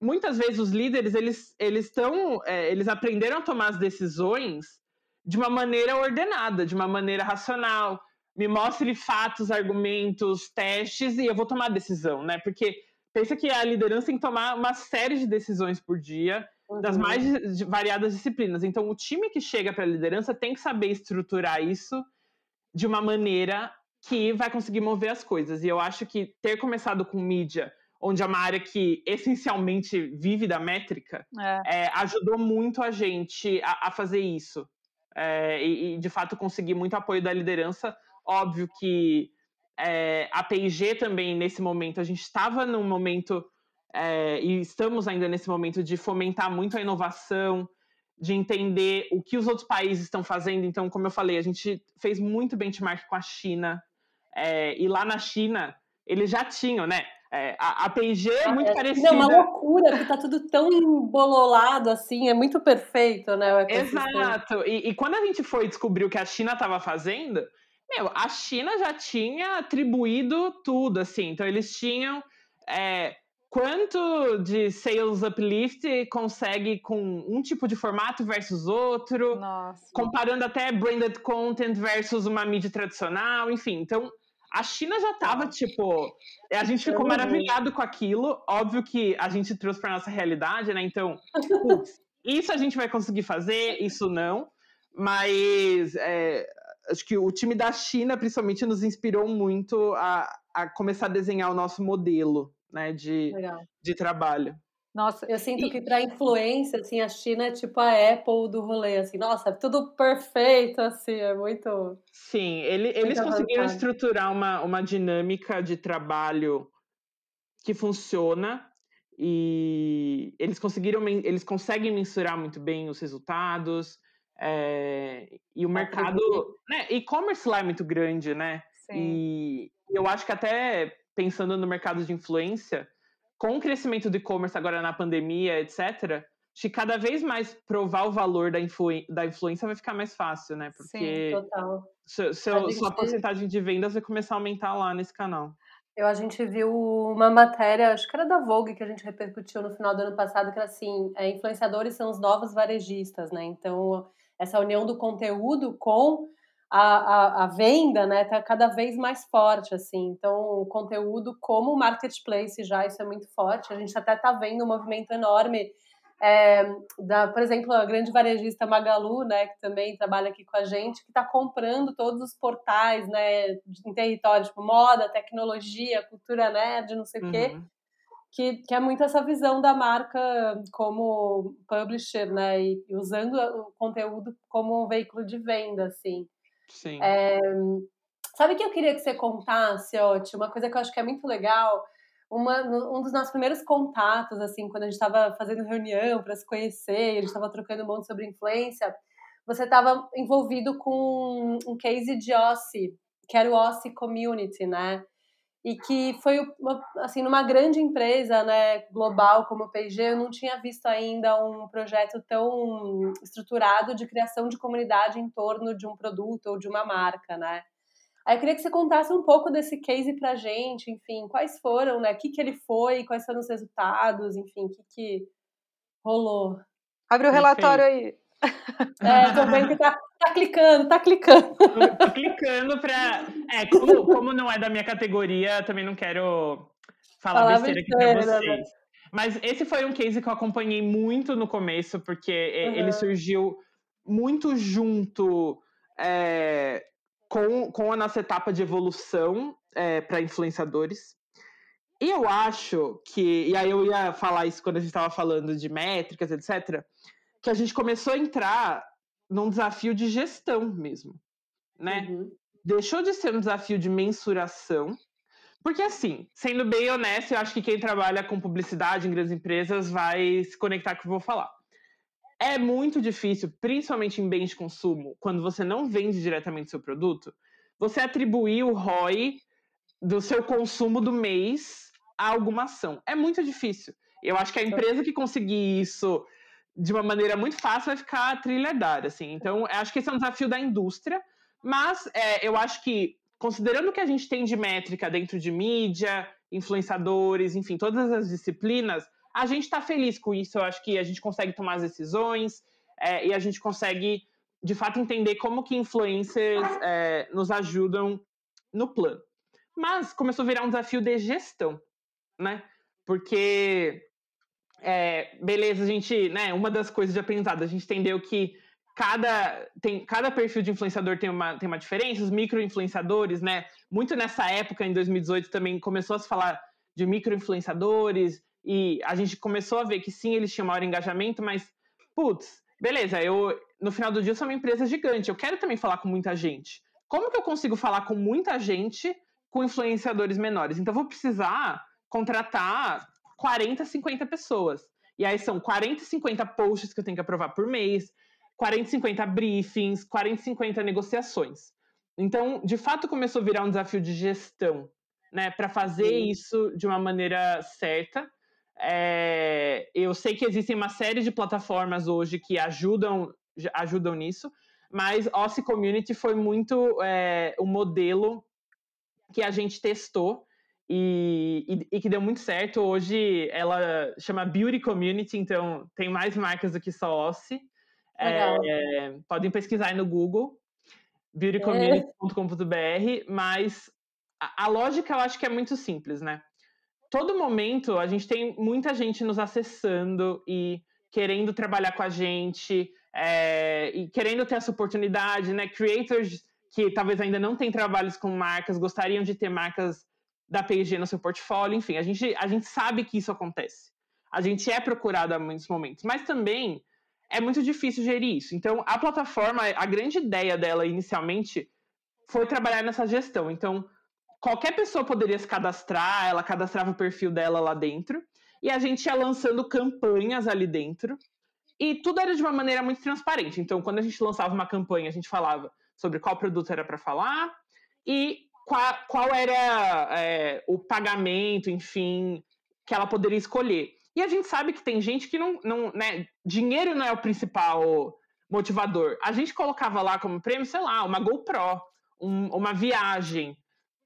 muitas vezes os líderes eles eles estão é, eles aprenderam a tomar as decisões de uma maneira ordenada, de uma maneira racional. Me mostre fatos, argumentos, testes e eu vou tomar a decisão, né? Porque pensa que a liderança tem que tomar uma série de decisões por dia uhum. das mais variadas disciplinas. Então, o time que chega para a liderança tem que saber estruturar isso de uma maneira que vai conseguir mover as coisas. E eu acho que ter começado com mídia, onde é uma área que essencialmente vive da métrica, é. É, ajudou muito a gente a, a fazer isso. É, e, de fato, conseguir muito apoio da liderança. Óbvio que é, a P&G também, nesse momento, a gente estava num momento é, e estamos ainda nesse momento de fomentar muito a inovação, de entender o que os outros países estão fazendo. Então, como eu falei, a gente fez muito benchmark com a China. É, e lá na China, eles já tinham, né? É, a, a P&G é muito é, parecida. É uma loucura, porque tá tudo tão embololado assim, é muito perfeito, né? Exato. E, e, quando a gente foi descobrir o que a China estava fazendo, meu, a China já tinha atribuído tudo, assim. Então, eles tinham é, quanto de sales uplift consegue com um tipo de formato versus outro, Nossa. comparando até branded content versus uma mídia tradicional, enfim. Então, a China já estava tipo, a gente ficou maravilhado com aquilo. Óbvio que a gente trouxe para nossa realidade, né? Então, putz, isso a gente vai conseguir fazer, isso não. Mas é, acho que o time da China, principalmente, nos inspirou muito a, a começar a desenhar o nosso modelo né, de, de trabalho. Nossa, eu sinto e... que para influência, assim, a China é tipo a Apple do rolê, assim, nossa, tudo perfeito, assim, é muito. Sim, ele, eles conseguiram avançado. estruturar uma, uma dinâmica de trabalho que funciona e eles conseguiram, eles conseguem mensurar muito bem os resultados é, e o mercado, né, e-commerce lá é muito grande, né? Sim. E eu acho que até pensando no mercado de influência, com o crescimento do e-commerce agora na pandemia, etc., de cada vez mais provar o valor da, influ da influência vai ficar mais fácil, né? Porque Sim, total. Seu, seu, sua porcentagem de vendas vai começar a aumentar lá nesse canal. Eu, a gente viu uma matéria, acho que era da Vogue, que a gente repercutiu no final do ano passado, que era assim, é, influenciadores são os novos varejistas, né? Então, essa união do conteúdo com a, a, a, venda, né, tá cada vez mais forte, assim. Então, o conteúdo como marketplace já, isso é muito forte. A gente até tá vendo um movimento enorme é, da, por exemplo, a grande varejista Magalu, né, que também trabalha aqui com a gente, que está comprando todos os portais, né, em território, tipo moda, tecnologia, cultura nerd, não sei o quê, uhum. que, que é muito essa visão da marca como publisher, né, e, e usando o conteúdo como um veículo de venda, assim. Sim. É, sabe que eu queria que você contasse, Oti, uma coisa que eu acho que é muito legal, uma, um dos nossos primeiros contatos, assim, quando a gente estava fazendo reunião para se conhecer, a gente estava trocando um monte sobre influência, você estava envolvido com um case de OSCE, que era o OSCE Community, né? E que foi, uma, assim, numa grande empresa, né, global como o P&G, eu não tinha visto ainda um projeto tão estruturado de criação de comunidade em torno de um produto ou de uma marca, né? Aí eu queria que você contasse um pouco desse case pra gente, enfim, quais foram, né? O que, que ele foi, quais foram os resultados, enfim, o que, que rolou. Abre o relatório aí. É, tô vendo que tá, tá clicando, tá clicando. Tô clicando pra. É, como, como não é da minha categoria, também não quero falar Fala besteira aqui pra vocês. Né? Mas esse foi um case que eu acompanhei muito no começo, porque uhum. ele surgiu muito junto é, com, com a nossa etapa de evolução é, para influenciadores. E eu acho que, e aí eu ia falar isso quando a gente estava falando de métricas, etc., que a gente começou a entrar num desafio de gestão mesmo, né? Uhum. Deixou de ser um desafio de mensuração, porque assim, sendo bem honesto, eu acho que quem trabalha com publicidade em grandes empresas vai se conectar com o que eu vou falar. É muito difícil, principalmente em bens de consumo, quando você não vende diretamente seu produto, você atribuir o ROI do seu consumo do mês a alguma ação. É muito difícil. Eu acho que a empresa que conseguir isso de uma maneira muito fácil vai ficar trilhardária, assim. Então, acho que esse é um desafio da indústria, mas é, eu acho que, considerando o que a gente tem de métrica dentro de mídia, influenciadores, enfim, todas as disciplinas, a gente está feliz com isso. Eu acho que a gente consegue tomar as decisões é, e a gente consegue, de fato, entender como que influencers é, nos ajudam no plano. Mas começou a virar um desafio de gestão, né? Porque, é, beleza, a gente, né? Uma das coisas de aprendizado, a gente entendeu que cada, tem, cada perfil de influenciador tem uma, tem uma diferença, os micro-influenciadores, né? Muito nessa época, em 2018, também começou a se falar de micro-influenciadores, e a gente começou a ver que sim, eles tinham maior engajamento, mas, putz, beleza, eu no final do dia eu sou uma empresa gigante, eu quero também falar com muita gente. Como que eu consigo falar com muita gente com influenciadores menores? Então, eu vou precisar contratar 40, 50 pessoas. E aí são 40, 50 posts que eu tenho que aprovar por mês, 40, 50 briefings, 40, 50 negociações. Então, de fato, começou a virar um desafio de gestão, né, para fazer Sim. isso de uma maneira certa. É, eu sei que existem uma série de plataformas hoje que ajudam, ajudam nisso, mas Ossi Community foi muito é, o modelo que a gente testou e, e, e, que deu muito certo. Hoje ela chama Beauty Community, então tem mais marcas do que só Ossi. É, podem pesquisar aí no Google, beautycommunity.com.br, mas a, a lógica eu acho que é muito simples, né? todo momento a gente tem muita gente nos acessando e querendo trabalhar com a gente é, e querendo ter essa oportunidade, né? Creators que talvez ainda não têm trabalhos com marcas, gostariam de ter marcas da P&G no seu portfólio, enfim, a gente, a gente sabe que isso acontece. A gente é procurado a muitos momentos, mas também é muito difícil gerir isso. Então, a plataforma, a grande ideia dela inicialmente foi trabalhar nessa gestão. Então, qualquer pessoa poderia se cadastrar, ela cadastrava o perfil dela lá dentro, e a gente ia lançando campanhas ali dentro, e tudo era de uma maneira muito transparente. Então, quando a gente lançava uma campanha, a gente falava sobre qual produto era para falar e qual, qual era é, o pagamento, enfim, que ela poderia escolher. E a gente sabe que tem gente que não, não né, dinheiro não é o principal motivador. A gente colocava lá como prêmio, sei lá, uma GoPro, um, uma viagem,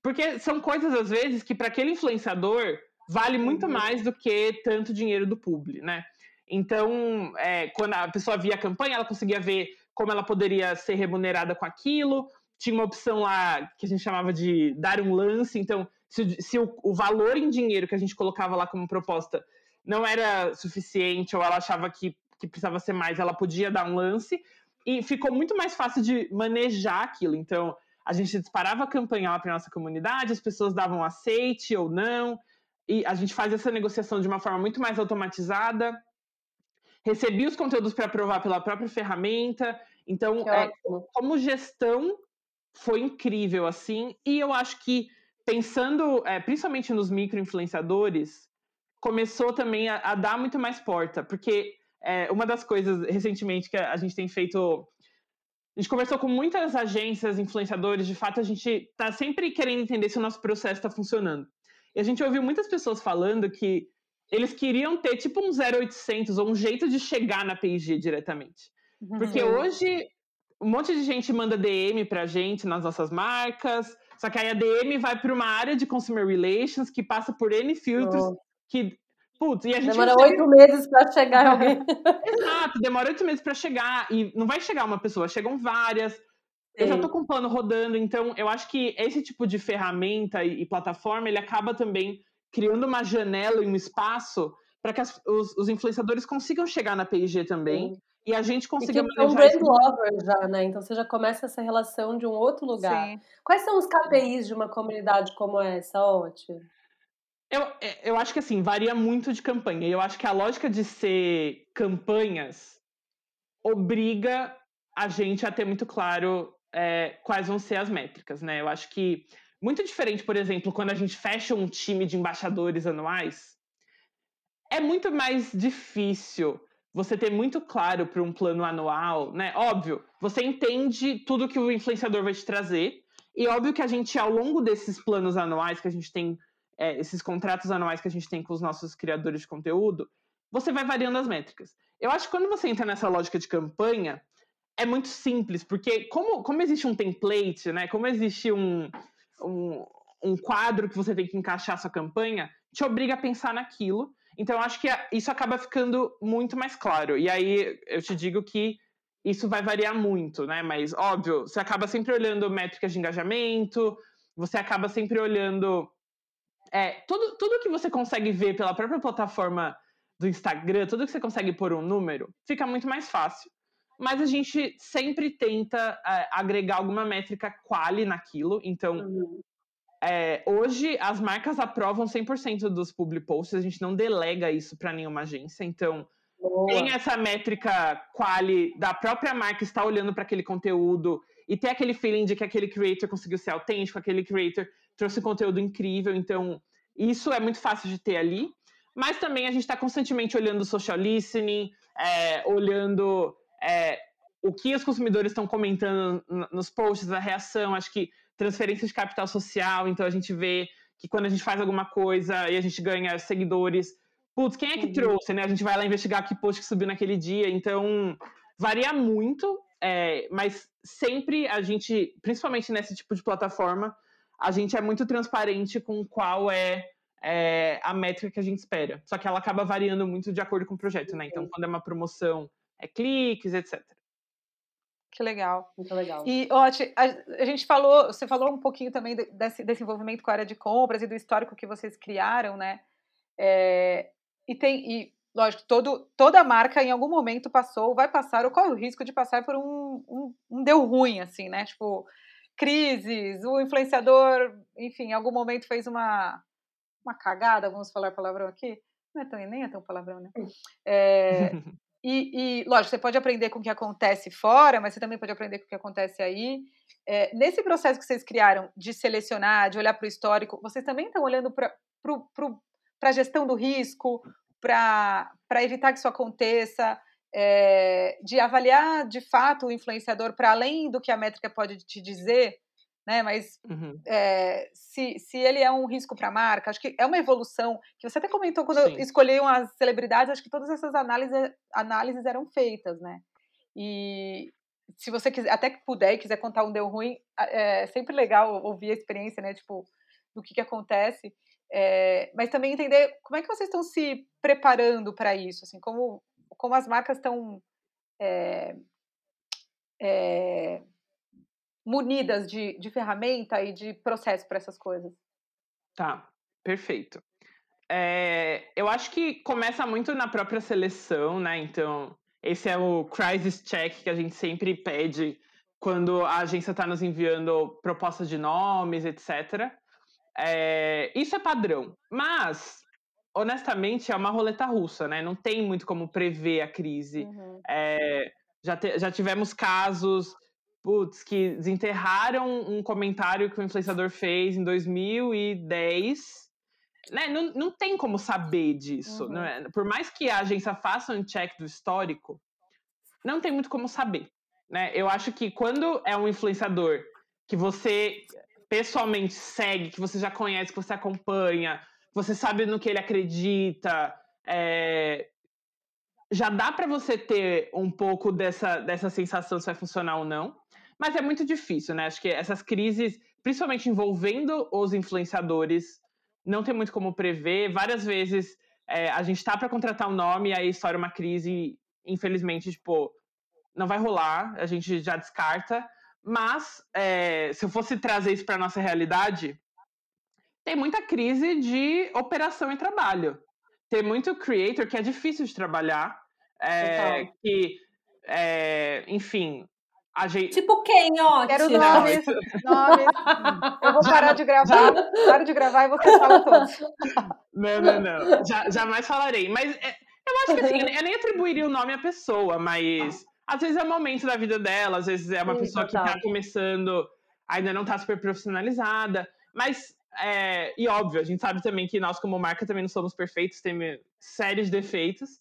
Porque são coisas, às vezes, que para aquele influenciador vale muito uhum. mais do que tanto dinheiro do público, né? Então, é, quando a pessoa via a campanha, ela conseguia ver como ela poderia ser remunerada com aquilo. Tinha uma opção lá que a gente chamava de dar um lance. Então, se, se o, o, valor em dinheiro que a gente colocava lá como proposta não era suficiente ou ela achava que, que precisava ser mais, ela podia dar um lance. E ficou muito mais fácil de manejar aquilo. Então, a gente disparava a campanha lá para nossa comunidade, as pessoas davam aceite ou não, e a gente faz essa negociação de uma forma muito mais automatizada. Recebia os conteúdos para aprovar pela própria ferramenta. Então, é, como gestão, foi incrível, assim. E eu acho que, pensando é, principalmente nos micro-influenciadores, começou também a, a, dar muito mais porta. Porque é, uma das coisas, recentemente, que a gente tem feito a gente conversou com muitas agências, influenciadores, de fato a gente está sempre querendo entender se o nosso processo está funcionando. E a gente ouviu muitas pessoas falando que eles queriam ter tipo um 0800 ou um jeito de chegar na PIG diretamente. Uhum. Porque hoje um monte de gente manda DM pra gente nas nossas marcas, só que aí a DM vai para uma área de consumer relations que passa por N filtros oh. que Putz, e a gente demora oito meses para chegar alguém. Exato, demora oito meses para chegar. E não vai chegar uma pessoa, chegam várias. Sim. Eu já estou com o plano rodando, então eu acho que esse tipo de ferramenta e, e plataforma ele acaba também criando uma janela e um espaço para que as, os, os, influenciadores consigam chegar na PIG também. Sim. E a gente e que é um brand lover já, né? Então você já começa essa relação de um outro lugar. Sim. Quais são os KPIs de uma comunidade como essa, Oti? Eu, é, eu acho que assim, varia muito de campanha. Eu acho que a lógica de ser campanhas obriga a gente a ter muito claro é, quais vão ser as métricas, né? Eu acho que muito diferente, por exemplo, quando a gente fecha um time de embaixadores anuais, é muito mais difícil você ter muito claro para um plano anual, né? Óbvio, você entende tudo que o influenciador vai te trazer, e óbvio que a gente, ao longo desses planos anuais que a gente tem é, esses contratos anuais que a gente tem com os nossos criadores de conteúdo, você vai variando as métricas. Eu acho que quando você entra nessa lógica de campanha, é muito simples, porque como, como existe um template, né? Como existe um, um, um quadro que você tem que encaixar a sua campanha, te obriga a pensar naquilo. Então, acho que isso acaba ficando muito mais claro. E aí, eu te digo que isso vai variar muito, né? Mas, óbvio, você acaba sempre olhando métricas de engajamento, você acaba sempre olhando é, tudo, tudo que você consegue ver pela própria plataforma do Instagram, tudo que você consegue pôr um número, fica muito mais fácil. Mas a gente sempre tenta é, agregar alguma métrica quali naquilo. Então, uhum. É, hoje as marcas aprovam 100% dos public posts, a gente não delega isso para nenhuma agência. Então, Boa. tem essa métrica quali da própria marca estar olhando para aquele conteúdo e ter aquele feeling de que aquele creator conseguiu ser autêntico, aquele creator trouxe conteúdo incrível, então isso é muito fácil de ter ali. Mas também a gente está constantemente olhando o social listening, é, olhando é, o que os consumidores estão comentando nos posts, a reação, acho que transferência de capital social, então a gente vê que quando a gente faz alguma coisa e a gente ganha seguidores, putz, quem é que uhum. trouxe, né? A gente vai lá investigar que post que subiu naquele dia, então varia muito, é, mas sempre a gente, principalmente nesse tipo de plataforma, a gente é muito transparente com qual é, é, a métrica que a gente espera. Só que ela acaba variando muito de acordo com o projeto, né? Então, quando é uma promoção, é cliques, etc. Que legal. Muito legal. E, Oti, a, a, gente falou, você falou um pouquinho também desse, desse envolvimento com a área de compras e do histórico que vocês criaram, né? É, e tem, e, lógico, todo, toda marca em algum momento passou, vai passar, ou corre o risco de passar por um, um, um deu ruim, assim, né? Tipo, crises, o influenciador, enfim, em algum momento fez uma, uma cagada, vamos falar palavrão aqui? Não é tão, nem é tão palavrão, né? É, e, e, lógico, você pode aprender com o que acontece fora, mas você também pode aprender com o que acontece aí. É, nesse processo que vocês criaram de selecionar, de olhar para o histórico, vocês também estão olhando para a gestão do risco, para evitar que isso aconteça, é, de avaliar de fato o influenciador para além do que a métrica pode te dizer, né? Mas uhum. é, se, se ele é um risco para a marca, acho que é uma evolução que você até comentou quando Sim. escolhiam as celebridades, acho que todas essas análises, análises eram feitas, né? E, se você quiser, até que puder e quiser contar um deu ruim, é sempre legal ouvir a experiência, né? Tipo, do que, que acontece. É, mas também entender como é que vocês estão se preparando para isso, assim, como, como as marcas estão é, é, munidas de, de ferramenta e de processo para essas coisas. Tá, perfeito. É, eu acho que começa muito na própria seleção, né? Então, esse é o crisis check que a gente sempre pede quando a agência está nos enviando propostas de nomes, etc. É, isso é padrão. Mas, honestamente, é uma roleta russa, né? Não tem muito como prever a crise. Uhum. É, já, te, já tivemos casos putz, que desenterraram um comentário que o influenciador fez em 2010. Né? Não, não tem como saber disso. Uhum. É? Por mais que a agência faça um check do histórico, não tem muito como saber. Né? Eu acho que quando é um influenciador que você pessoalmente segue, que você já conhece, que você acompanha, você sabe no que ele acredita, é, já dá para você ter um pouco dessa, dessa sensação se vai funcionar ou não. Mas é muito difícil, né? Acho que essas crises, principalmente envolvendo os influenciadores, não tem muito como prever. Várias vezes é, a gente tá para contratar um nome e aí estoura uma crise, infelizmente, tipo, não vai rolar, a gente já descarta. Mas, é, se eu fosse trazer isso para nossa realidade, tem muita crise de operação e trabalho. Tem muito creator que é difícil de trabalhar, é, que, é, enfim, a gente... Tipo quem, ó? Quero nomes, nomes. Eu vou parar de gravar, paro de gravar e você fala todos. Não, não, não. Já, jamais falarei. Mas é, eu acho que assim, eu nem atribuiria o nome à pessoa, mas às vezes é o momento da vida dela, às vezes é uma Sim, pessoa total. que está começando, ainda não está super profissionalizada, mas é, e óbvio, a gente sabe também que nós, como marca, também não somos perfeitos, temos sérios defeitos.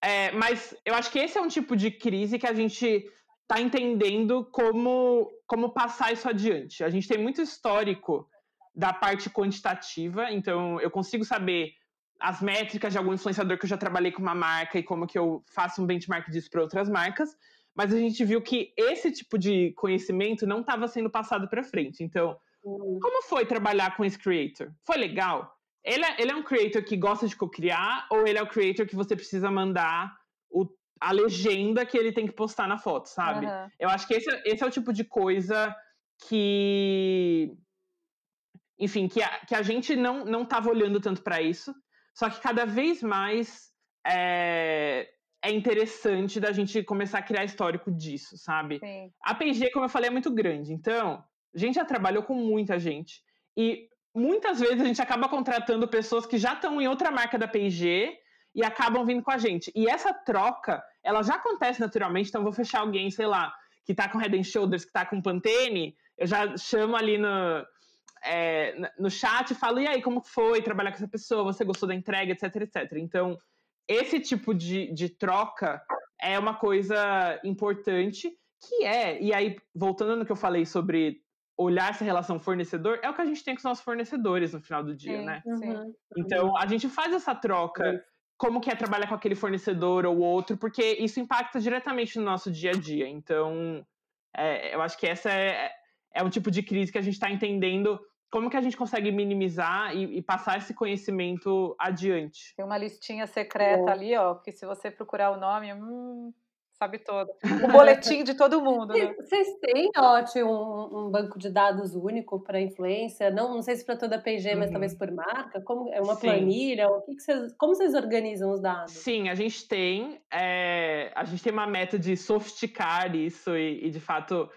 É, mas eu acho que esse é um tipo de crise que a gente está entendendo como, como passar isso adiante. A gente tem muito histórico da parte quantitativa, então eu consigo saber as métricas de algum influenciador que eu já trabalhei com uma marca e como que eu faço um benchmark disso para outras marcas, mas a gente viu que esse tipo de conhecimento não estava sendo passado para frente. Então, uhum. como foi trabalhar com esse creator? Foi legal? Ele é, ele é um creator que gosta de co-criar ou ele é o creator que você precisa mandar o, a legenda que ele tem que postar na foto, sabe? Uhum. Eu acho que esse, esse é o tipo de coisa que enfim, que a, que a gente não não estava olhando tanto para isso. Só que cada vez mais é, é interessante da gente começar a criar histórico disso, sabe? Sim. A P&G, como eu falei, é muito grande. Então, a gente já trabalhou com muita gente. E muitas vezes a gente acaba contratando pessoas que já estão em outra marca da P&G e acabam vindo com a gente. E essa troca, ela já acontece naturalmente. Então, vou fechar alguém, sei lá, que tá com Head Shoulders, que tá com Pantene, eu já chamo ali no, é, no chat e falo, e aí, como foi trabalhar com essa pessoa? Você gostou da entrega, etc, etc. Então, esse tipo de, de troca é uma coisa importante, que é, e aí, voltando no que eu falei sobre olhar essa relação fornecedor, é o que a gente tem com os nossos fornecedores no final do dia, sim, né? Sim. Então, a gente faz essa troca, como que é trabalhar com aquele fornecedor ou outro, porque isso impacta diretamente no nosso dia a dia. Então, é, eu acho que essa é, é um tipo de crise que a gente está entendendo como que a gente consegue minimizar e, e, passar esse conhecimento adiante? Tem uma listinha secreta é. ali, ó, que se você procurar o nome, hum, sabe todo. O boletim de todo mundo. Né? Vocês têm, ótimo, um, um, banco de dados único para influência? Não, não sei se para toda a PG, uhum. mas talvez por marca? Como, é uma Sim. planilha? O que, que vocês, como vocês organizam os dados? Sim, a gente tem. É, a gente tem uma meta de sofisticar isso e, e, de fato,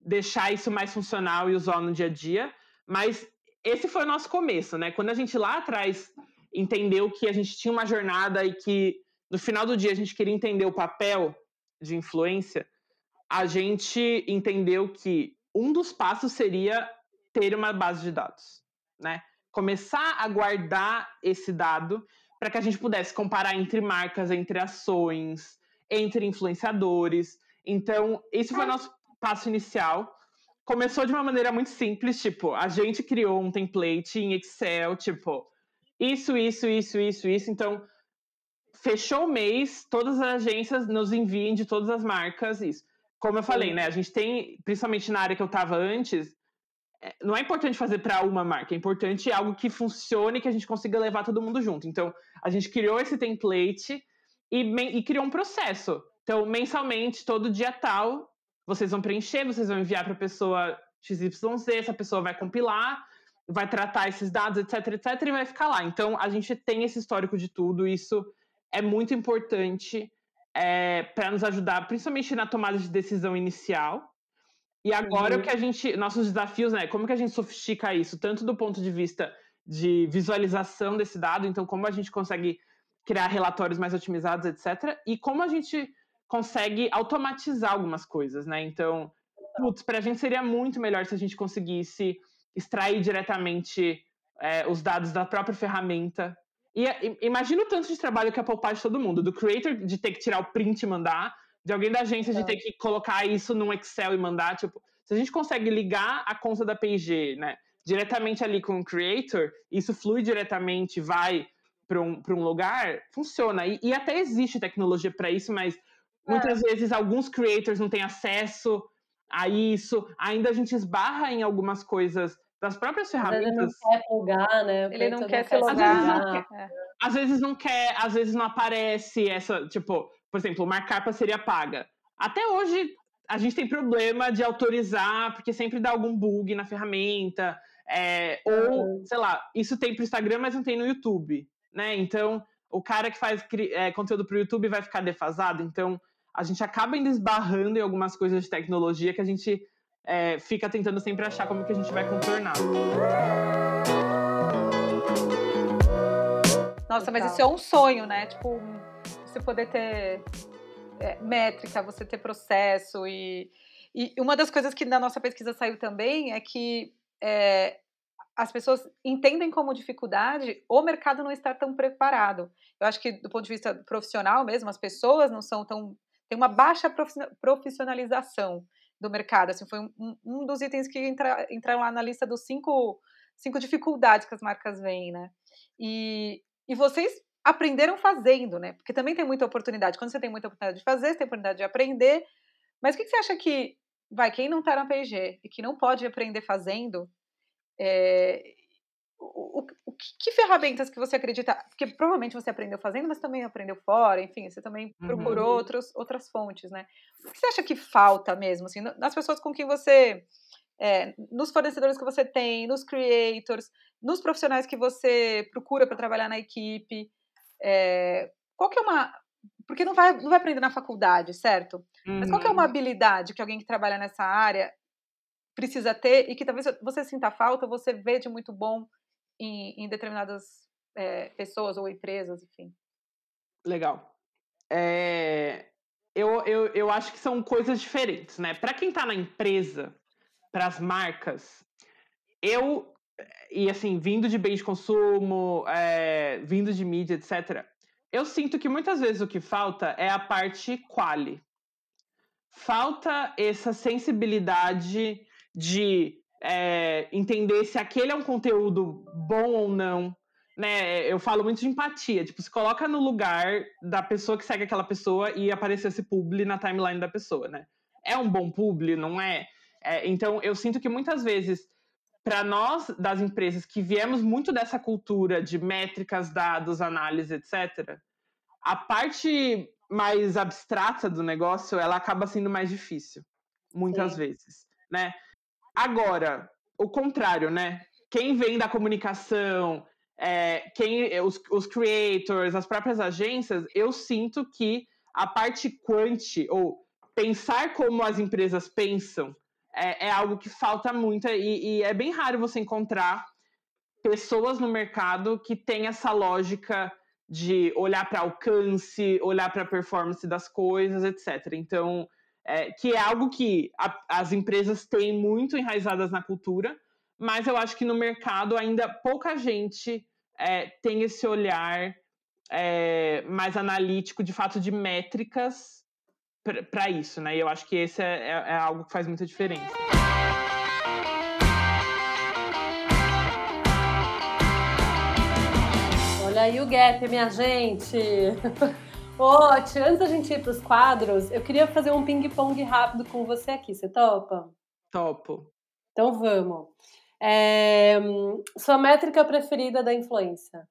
deixar isso mais funcional e usual no dia a dia. Mas esse foi o nosso começo, né? Quando a gente lá atrás entendeu que a gente tinha uma jornada e que no final do dia a gente queria entender o papel de influência, a gente entendeu que um dos passos seria ter uma base de dados, né? Começar a guardar esse dado para que a gente pudesse comparar entre marcas, entre ações, entre influenciadores. Então, esse foi o nosso passo inicial começou de uma maneira muito simples, tipo, a gente criou um template em Excel, tipo, isso, isso, isso, isso, isso. Então, fechou o mês, todas as agências nos enviem de todas as marcas isso. como eu falei, né? A gente tem, principalmente na área que eu estava antes, é, não é importante fazer para uma marca, é importante algo que funcione, que a gente consiga levar todo mundo junto. Então, a gente criou esse template e, e criou um processo. Então, mensalmente, todo dia tal, vocês vão preencher, vocês vão enviar para a pessoa XYZ, essa pessoa vai compilar, vai tratar esses dados, etc, etc, e vai ficar lá. Então, a gente tem esse histórico de tudo, isso é muito importante é, para nos ajudar, principalmente na tomada de decisão inicial. E agora uhum. o que a gente, nossos desafios, né? Como que a gente sofistica isso, tanto do ponto de vista de visualização desse dado, então como a gente consegue criar relatórios mais otimizados, etc. E como a gente consegue automatizar algumas coisas, né? Então, putz, para a gente seria muito melhor se a gente conseguisse extrair diretamente é, os dados da própria ferramenta. E, e imagina o tanto de trabalho que é poupar de todo mundo, do creator de ter que tirar o print e mandar, de alguém da agência de ter que colocar isso num Excel e mandar, tipo, se a gente consegue ligar a conta da P&G, né, diretamente ali com o creator, isso flui diretamente, vai para um, um lugar, funciona. E, e até existe tecnologia para isso, mas muitas é. vezes alguns creators não têm acesso a isso, ainda a gente esbarra em algumas coisas das próprias ferramentas. Ele não quer plugar, né? Ele não quer se logar. Às vezes não quer, é. às vezes não quer, às vezes não aparece essa, tipo, por exemplo, uma capa seria paga. Até hoje a gente tem problema de autorizar, porque sempre dá algum bug na ferramenta. É, ou, sei lá, isso tem para o Instagram, mas não tem no YouTube. Né? Então, o cara que faz é, conteúdo para o YouTube vai ficar defasado. Então, a gente acaba indo esbarrando em algumas coisas de tecnologia que a gente é, fica tentando sempre achar como que a gente vai contornar. Nossa, mas isso é um sonho, né? Tipo, você poder ter é, métrica, você ter processo e, e uma das coisas que na nossa pesquisa saiu também é que é, as pessoas entendem como dificuldade o mercado não estar tão preparado. Eu acho que do ponto de vista profissional mesmo, as pessoas não são tão tem uma baixa profissionalização do mercado. Assim, foi um, um dos itens que entra, entraram lá na lista dos cinco, cinco dificuldades que as marcas veem, né? E, e vocês aprenderam fazendo, né? Porque também tem muita oportunidade. Quando você tem muita oportunidade de fazer, você tem oportunidade de aprender. Mas o que, que você acha que, vai, quem não está na PG e que não pode aprender fazendo, é, o que, ferramentas que você acredita? Porque provavelmente você aprendeu fazendo, mas também aprendeu fora, enfim, você também uhum. procurou outros, outras fontes, né? O que você acha que falta mesmo, assim, nas pessoas com quem você é, nos fornecedores que você tem, nos creators, nos profissionais que você procura para trabalhar na equipe. É, qual que é uma. Porque não vai, não vai aprender na faculdade, certo? Uhum. Mas qual que é uma uhum. habilidade que alguém que trabalha nessa área precisa ter e que talvez você sinta falta, você vê de muito bom em, em determinadas é, pessoas ou empresas, enfim? Legal. É, eu, eu, eu acho que são coisas diferentes, né? Para quem está na empresa, para as marcas, eu e assim, vindo de bem de consumo, é, vindo de mídia, etc., eu sinto que muitas vezes o que falta é a parte quali. Falta essa sensibilidade de é, entender se aquele é um conteúdo bom ou não. Né? Eu falo muito de empatia. Tipo, se coloca no lugar da pessoa que segue aquela pessoa e aparecer esse publi na timeline da pessoa, né? É um bom publi, não é? é então, eu sinto que muitas vezes para nós das empresas que viemos muito dessa cultura de métricas, dados, análise, etc., a parte mais abstrata do negócio ela acaba sendo mais difícil, muitas Sim. vezes, né? Agora, o contrário, né? Quem vem da comunicação, é, quem os, os creators, as próprias agências, eu sinto que a parte quant ou pensar como as empresas pensam é, é algo que falta muito e, e, é bem raro você encontrar pessoas no mercado que têm essa lógica de olhar para alcance, olhar para performance das coisas, etc. Então, é, que é algo que a, as empresas têm muito enraizadas na cultura, mas eu acho que no mercado ainda pouca gente é, tem esse olhar é, mais analítico, de fato, de métricas para isso, né? E eu acho que esse é, é, é algo que faz muita diferença. Olha aí o gap, minha gente. Ô, antes da gente ir para os quadros, eu queria fazer um ping-pong rápido com você aqui. Você topa? Topo. Então vamos. É, sua métrica preferida da influência?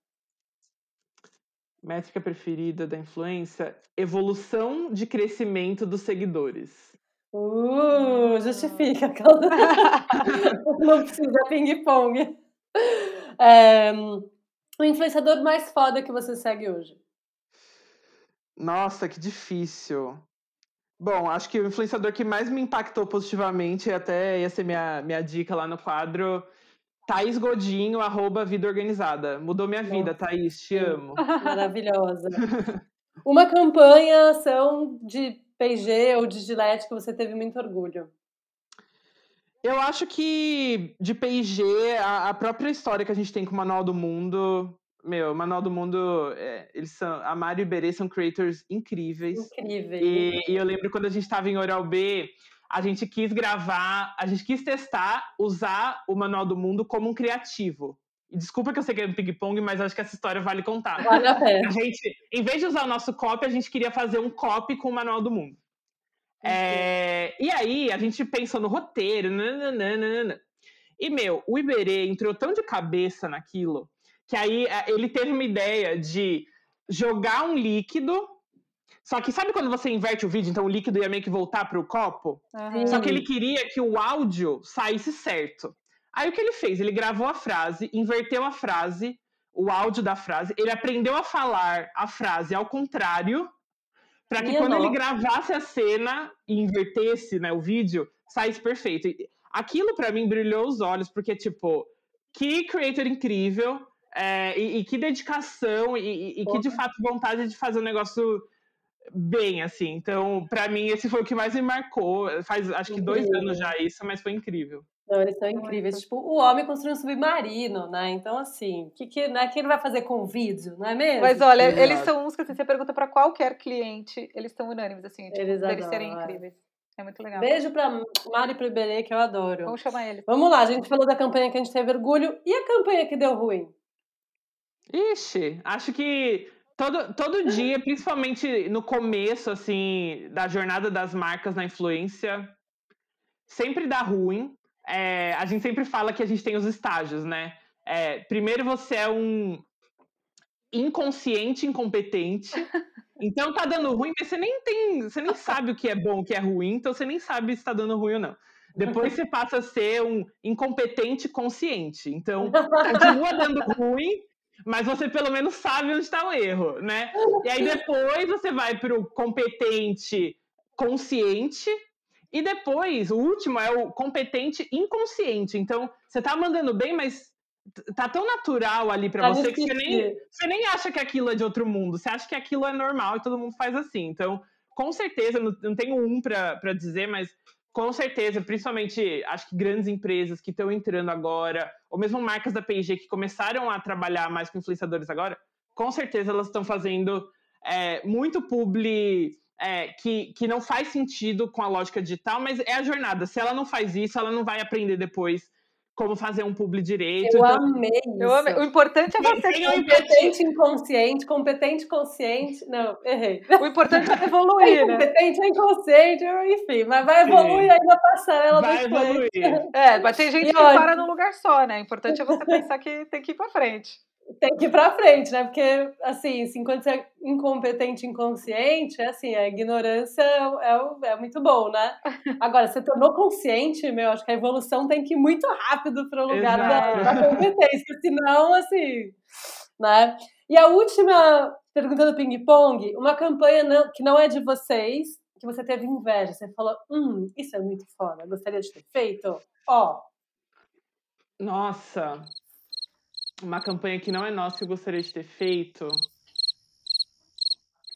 Métrica preferida da influência? Evolução de crescimento dos seguidores. Uh, justifica. Não precisa ping-pong. É, o influenciador mais foda que você segue hoje? Nossa, que difícil. Bom, acho que o influenciador que mais me impactou positivamente, até ia ser minha, minha dica lá no quadro, Thaís Godinho, arroba Vida Organizada. Mudou minha Nossa, vida, Thaís, te amo. Maravilhosa. Uma campanha, ação de P&G ou de Gillette que você teve muito orgulho? Eu acho que de P&G, a, a, própria história que a gente tem com o Manual do Mundo, meu, o Manual do Mundo, é, eles são, a Mário e o Iberê são creators incríveis. Incríveis. E, e eu lembro quando a gente estava em Oral B, a gente quis gravar, a gente quis testar, usar o Manual do Mundo como um criativo. Desculpa que eu sei que é um ping-pong, mas acho que essa história vale contar. Vale a pena. A gente, em vez de usar o nosso copy, a gente queria fazer um copy com o Manual do Mundo. É, e aí, a gente pensou no roteiro, nananana. E, meu, o Iberê entrou tão de cabeça naquilo, que aí é, ele teve uma ideia de jogar um líquido só que sabe quando você inverte o vídeo, então o líquido ia meio que voltar para o copo? Uhum. Só que ele queria que o áudio saísse certo. Aí o que ele fez? Ele gravou a frase, inverteu a frase, o áudio da frase, ele aprendeu a falar a frase ao contrário, para que quando ele gravasse a cena e invertesse né, o vídeo, saísse perfeito. Aquilo para mim brilhou os olhos, porque, tipo, que creator incrível, é, e, e, que dedicação, e, e que de fato vontade de fazer um negócio bem, assim. Então, para mim, esse foi o que mais me marcou. Faz acho que dois anos já isso, mas foi incrível. Não, eles são incríveis. Tipo, o homem construiu um submarino, né? Então, assim, que, que, né, que ele vai fazer com o vídeo, não é mesmo? Mas olha, eles são uns que assim, você pergunta para qualquer cliente, eles estão unânimes, assim, tipo, eles eles serem incríveis. É muito legal. Beijo pra Mari e pro Iberê, que eu adoro. Vamos chamar ele. Vamos lá, a gente falou da campanha que a gente teve orgulho. E a campanha que deu ruim? Ixi, acho que todo, todo dia, principalmente no começo, assim, da jornada das marcas na influência, sempre dá ruim é, a gente sempre fala que a gente tem os estágios, né? É, primeiro você é um inconsciente incompetente. Então tá dando ruim, mas você nem tem, você nem sabe o que é bom, o que é ruim, então você nem sabe se tá dando ruim ou não. Depois você passa a ser um incompetente consciente. Então, continua dando ruim, mas você pelo menos sabe onde está o erro, né? E aí depois você vai para o competente consciente, e depois, o último é o competente inconsciente. Então, você tá mandando bem, mas tá tão natural ali para tá você que você nem, você nem acha que aquilo é de outro mundo. Você acha que aquilo é normal e todo mundo faz assim. Então, com certeza, não, não tenho um para dizer, mas com certeza, principalmente acho que grandes empresas que estão entrando agora, ou mesmo marcas da P&G que começaram a trabalhar mais com influenciadores agora, com certeza elas estão fazendo é, muito publi é, que, que não faz sentido com a lógica digital, mas é a jornada. Se ela não faz isso, ela não vai aprender depois como fazer um publi direito. Eu então... amei isso. Eu amei. O importante é você ser competente inconsciente, competente consciente. Não, errei. O importante é evoluir, é né? Competente inconsciente, enfim, mas vai evoluir aí na passarela vai evoluir. É, mas tem gente e que olha... para num lugar só, né? O importante é você pensar que tem que ir para frente tem que ir pra frente, né? Porque, assim, assim, quando você é incompetente, inconsciente, assim, a ignorância é, é, é muito bom, né? Agora, você tornou consciente, meu, acho que a evolução tem que ir muito rápido para o lugar da, da, competência, senão, assim, né? E a última pergunta do ping-pong, uma campanha não, que não é de vocês, que você teve inveja, você falou, hum, isso é muito foda, gostaria de ter feito? Ó. Nossa, uma campanha que não é nossa que eu gostaria de ter feito.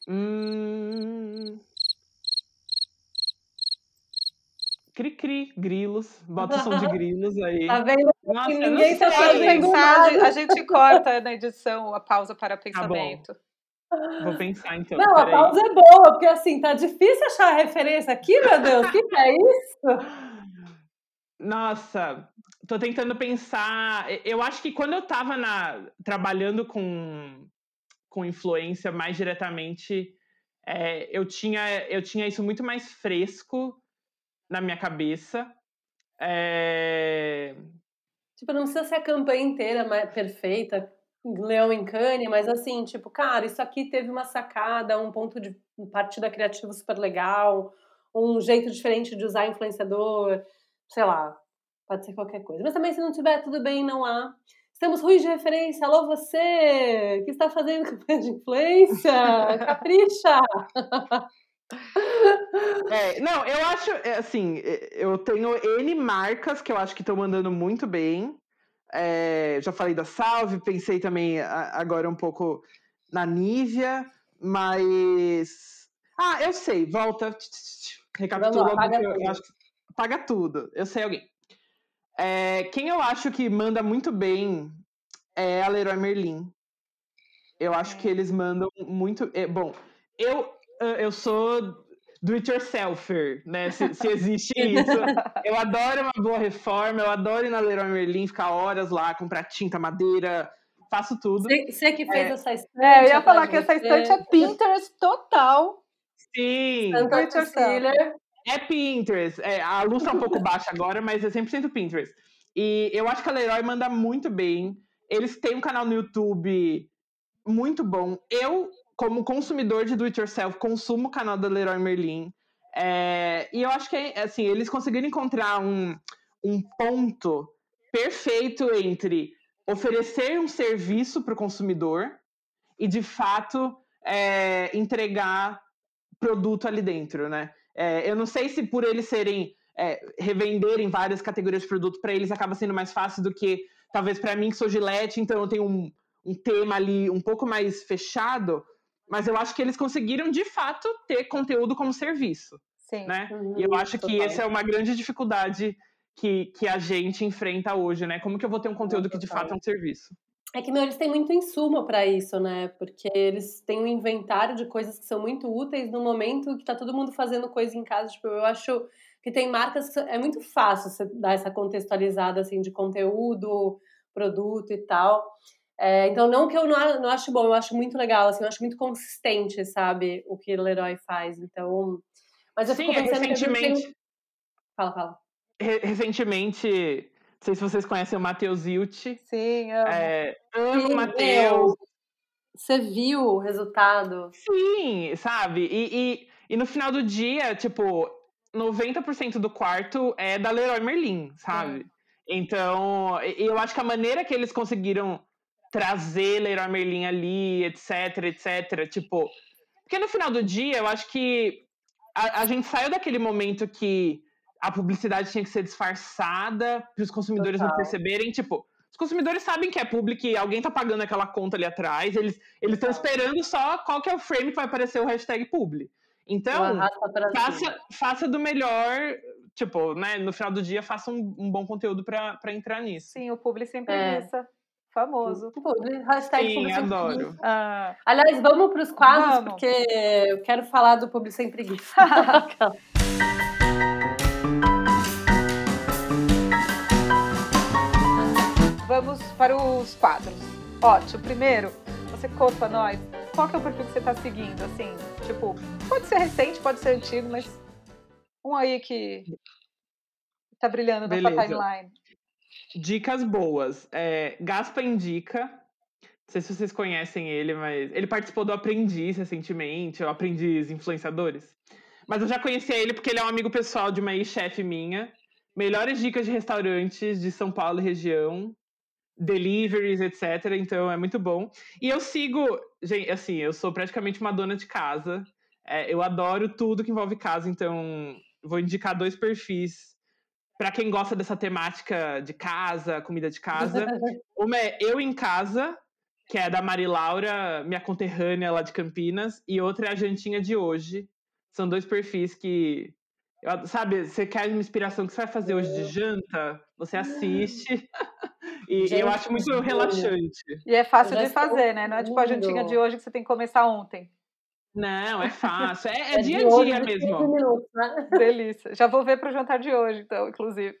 Hum... Cri-cri, grilos. Bota o som de grilos aí. Tá vendo? Nossa, ninguém tá fazendo nada. A gente corta na edição a pausa para pensamento. Tá Vou pensar então. Não, a pausa é boa, porque assim, tá difícil achar a referência aqui, meu Deus. O que, que é isso? Nossa, tô tentando pensar. Eu acho que quando eu estava na, trabalhando com, com influência mais diretamente, é, eu, tinha, eu tinha isso muito mais fresco na minha cabeça. É... Tipo, não precisa ser a campanha inteira perfeita, leão em cane, mas assim, tipo, cara, isso aqui teve uma sacada, um ponto de partida criativo super legal, um jeito diferente de usar influenciador, sei lá, pode ser qualquer coisa. Mas também, se não tiver, tudo bem, não há. Estamos ruins de referência. Alô, você que está fazendo campanha de influência, capricha! É, não, eu acho, é, assim, é, eu tenho N marcas que eu acho que estão mandando muito bem. É, já falei da Salve, pensei também agora um pouco na Nívia, mas. Ah, eu sei, volta. Recapitula. Paga, tudo. Acho, paga tudo. Eu sei alguém. É, quem eu acho que manda muito bem é a Leroy Merlin. Eu acho que eles mandam muito. É, bom, eu, eu sou do it yourselfer, né? Se, se existe isso. Eu adoro uma boa reforma, eu adoro ir na Leroy Merlin, ficar horas lá, comprar tinta, madeira, faço tudo. Você que fez é. essa estante. É, eu ia falar que essa estante é Pinterest total. Sim. É Pinterest. É, a luz tá um pouco baixa agora, mas é 100% Pinterest. E eu acho que a Leroy manda muito bem. Eles têm um canal no YouTube muito bom. Eu, como consumidor de do it yourself, consumo o canal da Leroy Merlin. É, e eu acho que assim, eles conseguiram encontrar um, um ponto perfeito entre oferecer um serviço para o consumidor e, de fato, é, entregar produto ali dentro, né? É, eu não sei se por eles serem é, revenderem várias categorias de produto, para eles acaba sendo mais fácil do que talvez para mim que sou Gillette, então eu tenho um, um tema ali um pouco mais fechado, mas eu acho que eles conseguiram de fato ter conteúdo como serviço. Sim. Né? Uhum, e eu acho total. que essa é uma grande dificuldade que, que a gente enfrenta hoje, né? Como que eu vou ter um conteúdo que de fato é um serviço? É que meu, eles têm muito insumo para isso, né? Porque eles têm um inventário de coisas que são muito úteis no momento que tá todo mundo fazendo coisa em casa. Tipo, eu acho que tem marcas que é muito fácil você dar essa contextualizada assim de conteúdo, produto e tal. É, então, não que eu não, não acho bom, eu acho muito legal, assim, eu acho muito consistente, sabe, o que o Leroy faz. Então, mas eu Sim, fico pensando recentemente... que tem... Fala, fala. Recentemente, sei se vocês conhecem o Matheus Ilti. Sim, amo. É, amo o Matheus. Você viu o resultado? Sim, sabe? E, e, e, no final do dia, tipo, 90% do quarto é da Leroy Merlin, sabe? Então, eu acho que a maneira que eles conseguiram trazer Leroy Merlin ali, etc, etc, tipo... Porque no final do dia, eu acho que a, a gente saiu daquele momento que a publicidade tinha que ser disfarçada para os consumidores Total. não perceberem. Tipo, os consumidores sabem que é público e alguém tá pagando aquela conta ali atrás. Eles estão esperando só qual que é o frame que vai aparecer o hashtag publi. Então, faça, faça do melhor, tipo, né? No final do dia, faça um, um bom conteúdo para entrar nisso. Sim, o publi sempre é. Famoso. Hashtag Sim, adoro. Ah. Aliás, vamos para os quadros, vamos. porque eu quero falar do Publi Sem Preguiça. vamos para os quadros. Ótimo. Primeiro, você conta nós qual que é o perfil que você está seguindo, assim, tipo, pode ser recente, pode ser antigo, mas um aí que está brilhando na sua timeline. Dicas boas. É, Gaspa indica. Não sei se vocês conhecem ele, mas ele participou do Aprendiz recentemente, o Aprendiz Influenciadores. Mas eu já conhecia ele porque ele é um amigo pessoal de uma ex-chefe minha. Melhores dicas de restaurantes de São Paulo e região deliveries, etc. Então é muito bom. E eu sigo, gente, assim, eu sou praticamente uma dona de casa. É, eu adoro tudo que envolve casa, então vou indicar dois perfis para quem gosta dessa temática de casa, comida de casa. Uma é Eu em Casa, que é da Mari Laura, minha conterrânea lá de Campinas, e outra é a Jantinha de Hoje. São dois perfis que Sabe, você quer uma inspiração que você vai fazer hoje de janta, você assiste. e Gente, eu acho muito relaxante. E é fácil de fazer, né? Não é tipo a jantinha de hoje que você tem que começar ontem. Não, é fácil. É, é, é dia a dia mesmo. Minutos, né? Delícia. Já vou ver para o jantar de hoje, então, inclusive.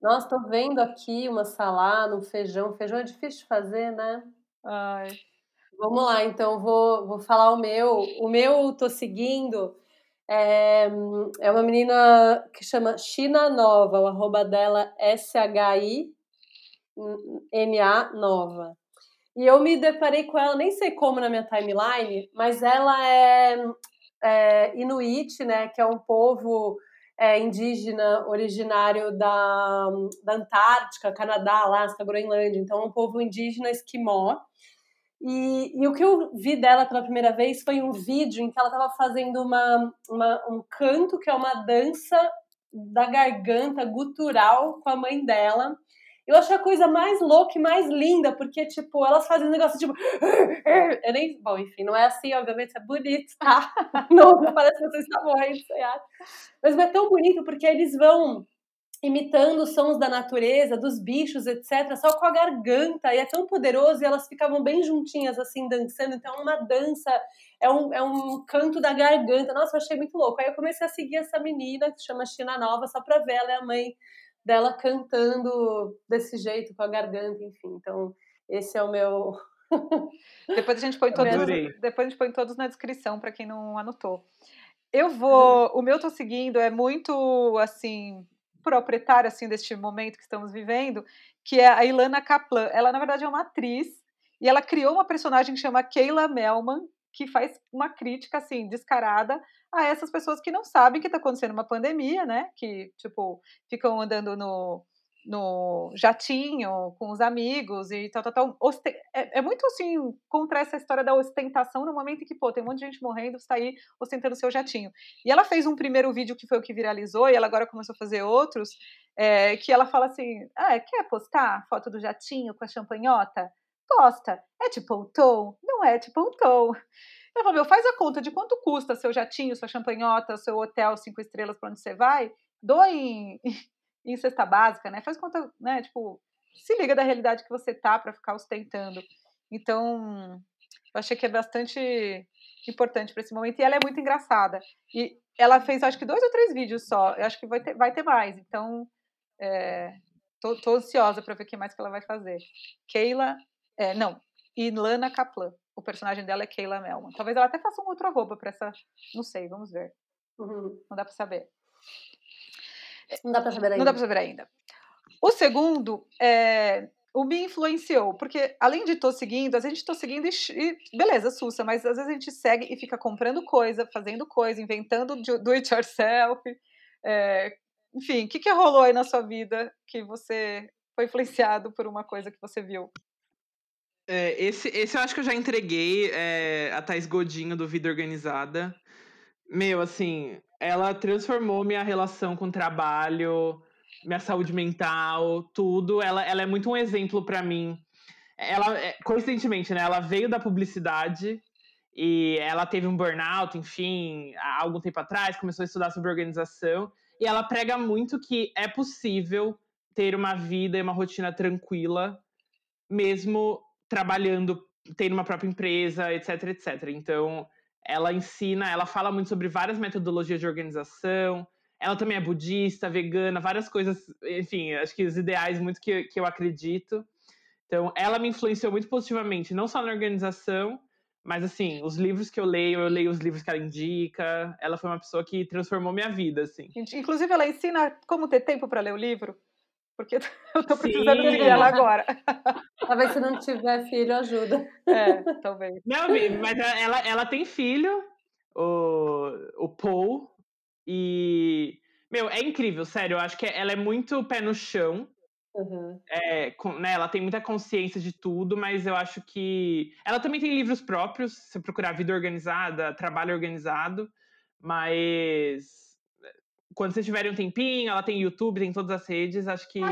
Nossa, tô vendo aqui uma salada, um feijão. Feijão é difícil de fazer, né? Ai. Vamos lá, então vou, vou falar o meu. O meu tô seguindo é, é uma menina que chama China Nova, o arroba dela é S-H-I-N-A Nova. E eu me deparei com ela, nem sei como na minha timeline, mas ela é, é Inuit, né, que é um povo é, indígena originário da, da Antártica, Canadá, Alasca, Groenlândia. Então, é um povo indígena esquimó. E, e, o que eu vi dela pela primeira vez foi um vídeo em que ela estava fazendo uma, uma, um canto que é uma dança da garganta gutural com a mãe dela. Eu achei a coisa mais louca e mais linda, porque, tipo, elas fazem um negócio tipo. Eu nem. Bom, enfim, não é assim, obviamente, é bonito, tá? Não, parece que você está morrendo, sei lá. Mas é tão bonito porque eles vão imitando os sons da natureza, dos bichos, etc., só com a garganta, e é tão poderoso, e elas ficavam bem juntinhas, assim, dançando, então é uma dança, é um, é um canto da garganta, nossa, eu achei muito louco. Aí eu comecei a seguir essa menina, que chama China Nova, só pra ver ela e a mãe dela cantando desse jeito, com a garganta, enfim, então esse é o meu... depois a gente põe todos, depois a gente põe todos na descrição para quem não anotou. Eu vou, o meu tô seguindo é muito assim proprietária assim deste momento que estamos vivendo, que é a Ilana Kaplan. Ela na verdade é uma atriz e ela criou uma personagem que chama Kayla Melman, que faz uma crítica assim descarada a essas pessoas que não sabem que está acontecendo uma pandemia, né? Que tipo ficam andando no no jatinho com os amigos e tal, tal, tal. É, é, muito assim contra essa história da ostentação no momento em que, pô, tem um monte de gente morrendo, você tá aí ostentando seu jatinho. E ela fez um primeiro vídeo que foi o que viralizou, e ela agora começou a fazer outros, é, que ela fala assim: ah, quer postar foto do jatinho com a champanhota? Posta. É tipo um tom? Não é tipo um tom. Ela falou, meu, faz a conta de quanto custa seu jatinho, sua champanhota, seu hotel cinco estrelas para onde você vai, doe em, em cesta básica, né? Faz conta, né? Tipo, se liga da realidade que você tá para ficar ostentando. Então, eu achei que é bastante importante para esse momento. E ela é muito engraçada. E ela fez, acho que, dois ou três vídeos só. Eu acho que vai ter, vai ter mais. Então, é, tô, tô ansiosa para ver o que mais que ela vai fazer. Keila, é, não, Ilana Kaplan. O personagem dela é Keila Melman. Talvez ela até faça um outro arroba para essa. Não sei, vamos ver. Uhum. Não dá para saber. Não dá para saber ainda. Não dá para saber ainda. O segundo é o me influenciou, porque além de estou seguindo, às vezes a gente estou seguindo e, e, beleza, sussa, mas às vezes a gente segue e fica comprando coisa, fazendo coisa, inventando do it yourself. É, enfim, o que, que rolou aí na sua vida que você foi influenciado por uma coisa que você viu? É, esse, esse eu acho que eu já entreguei é, a Thais Godinho do Vida Organizada. Meu, assim, ela transformou minha relação com o trabalho, minha saúde mental, tudo. Ela, ela é muito um exemplo para mim. Ela, é, coincidentemente, né? Ela veio da publicidade e ela teve um burnout, enfim, há algum tempo atrás, começou a estudar sobre organização. E ela prega muito que é possível ter uma vida e uma rotina tranquila, mesmo trabalhando, tendo uma própria empresa, etc, etc. Então, ela ensina, ela fala muito sobre várias metodologias de organização. Ela também é budista, vegana, várias coisas, enfim, acho que os ideais muito que, que eu acredito. Então, ela me influenciou muito positivamente, não só na organização, mas assim, os livros que eu leio, eu leio os livros que ela indica. Ela foi uma pessoa que transformou minha vida, assim. Inclusive, ela ensina como ter tempo para ler o livro. Porque eu tô precisando Sim. de ela agora. Talvez se não tiver filho, ajuda. É, talvez. Não, mas ela, ela tem filho, o, o Paul, e. Meu, é incrível, sério. Eu acho que ela é muito pé no chão. Uhum. É, com, né, ela tem muita consciência de tudo, mas eu acho que. Ela também tem livros próprios, se procurar Vida Organizada, Trabalho Organizado, mas quando vocês tiverem um tempinho, ela tem YouTube, tem todas as redes, acho que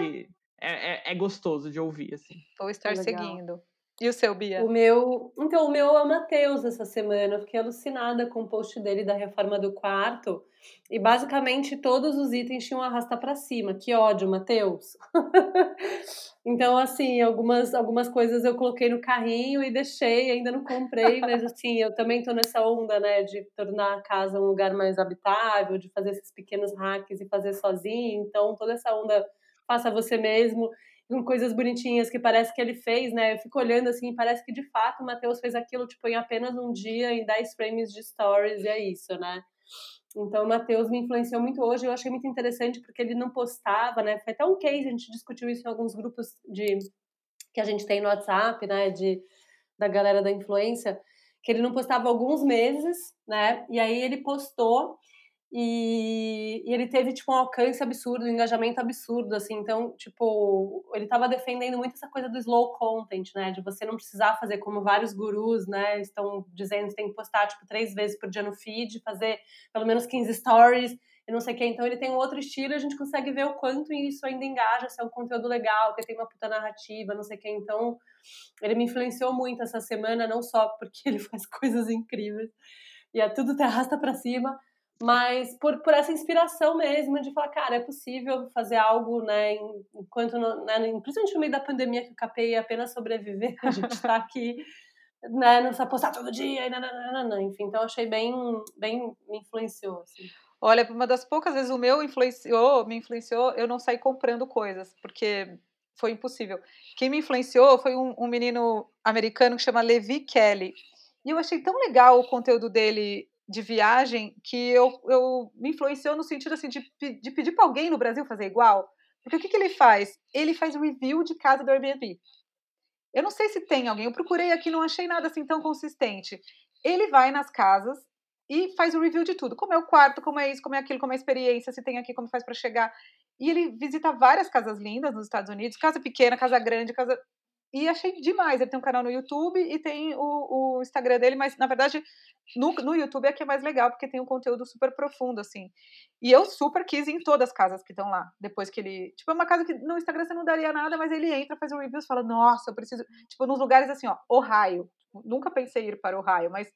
é, é, é, gostoso de ouvir, assim. Vou estar seguindo. E o seu, Bia? O meu. Então, o meu é o Matheus essa semana. Eu fiquei alucinada com o post dele da reforma do quarto. E basicamente todos os itens tinham arrasta para cima. Que ódio, Matheus. então, assim, algumas, algumas coisas eu coloquei no carrinho e deixei, ainda não comprei, mas assim, eu também tô nessa onda, né, de tornar a casa um lugar mais habitável, de fazer esses pequenos hacks e fazer sozinho. Então, toda essa onda faça você mesmo com coisas bonitinhas que parece que ele fez, né? Eu fico olhando assim, parece que de fato o Matheus fez aquilo tipo em apenas um dia, em 10 frames de stories, e é isso, né? Então, o Matheus me influenciou muito hoje. Eu achei muito interessante porque ele não postava, né? Foi até um case, a gente discutiu isso em alguns grupos de que a gente tem no WhatsApp, né? De, da galera da influência, que ele não postava alguns meses, né? E aí ele postou e, e, ele teve, tipo, um alcance absurdo, um engajamento absurdo, assim. Então, tipo, ele estava defendendo muito essa coisa do slow content, né? De você não precisar fazer como vários gurus, né? Estão dizendo que tem que postar, tipo, três vezes por dia no feed, fazer pelo menos 15 stories e não sei o que. Então, ele tem um outro estilo a gente consegue ver o quanto isso ainda engaja, se é um conteúdo legal, que tem uma puta narrativa, não sei o que. Então, ele me influenciou muito essa semana, não só porque ele faz coisas incríveis e é tudo te arrasta para cima, mas por, por essa inspiração mesmo de falar, cara, é possível fazer algo, né, enquanto, no, né, principalmente no meio da pandemia que o ia apenas sobreviver, a gente está aqui, né, não precisa postar todo dia, e nananana, enfim, então achei bem, bem, me influenciou, assim. Olha, uma das poucas vezes o meu influenciou, me influenciou, eu não saí comprando coisas, porque foi impossível. Quem me influenciou foi um, um menino americano que chama Levi Kelly, e eu achei tão legal o conteúdo dele de viagem que eu, eu me influenciou no sentido assim de, de pedir para alguém no Brasil fazer igual. Porque o que, que ele faz? Ele faz review de casa do Airbnb. Eu não sei se tem alguém, eu procurei aqui, não achei nada assim tão consistente. Ele vai nas casas e faz o review de tudo. Como é o quarto, como é isso, como é aquilo, como é a experiência, se tem aqui, como faz para chegar. E ele visita várias casas lindas nos Estados Unidos, casa pequena, casa grande, casa. E achei demais. Ele tem um canal no YouTube e tem o, o Instagram dele, mas na verdade no, no YouTube é que é mais legal, porque tem um conteúdo super profundo, assim. E eu super quis em todas as casas que estão lá, depois que ele. Tipo, é uma casa que no Instagram você não daria nada, mas ele entra, faz um review fala, nossa, eu preciso. Tipo, nos lugares assim, ó, Ohio. Nunca pensei ir para Ohio, mas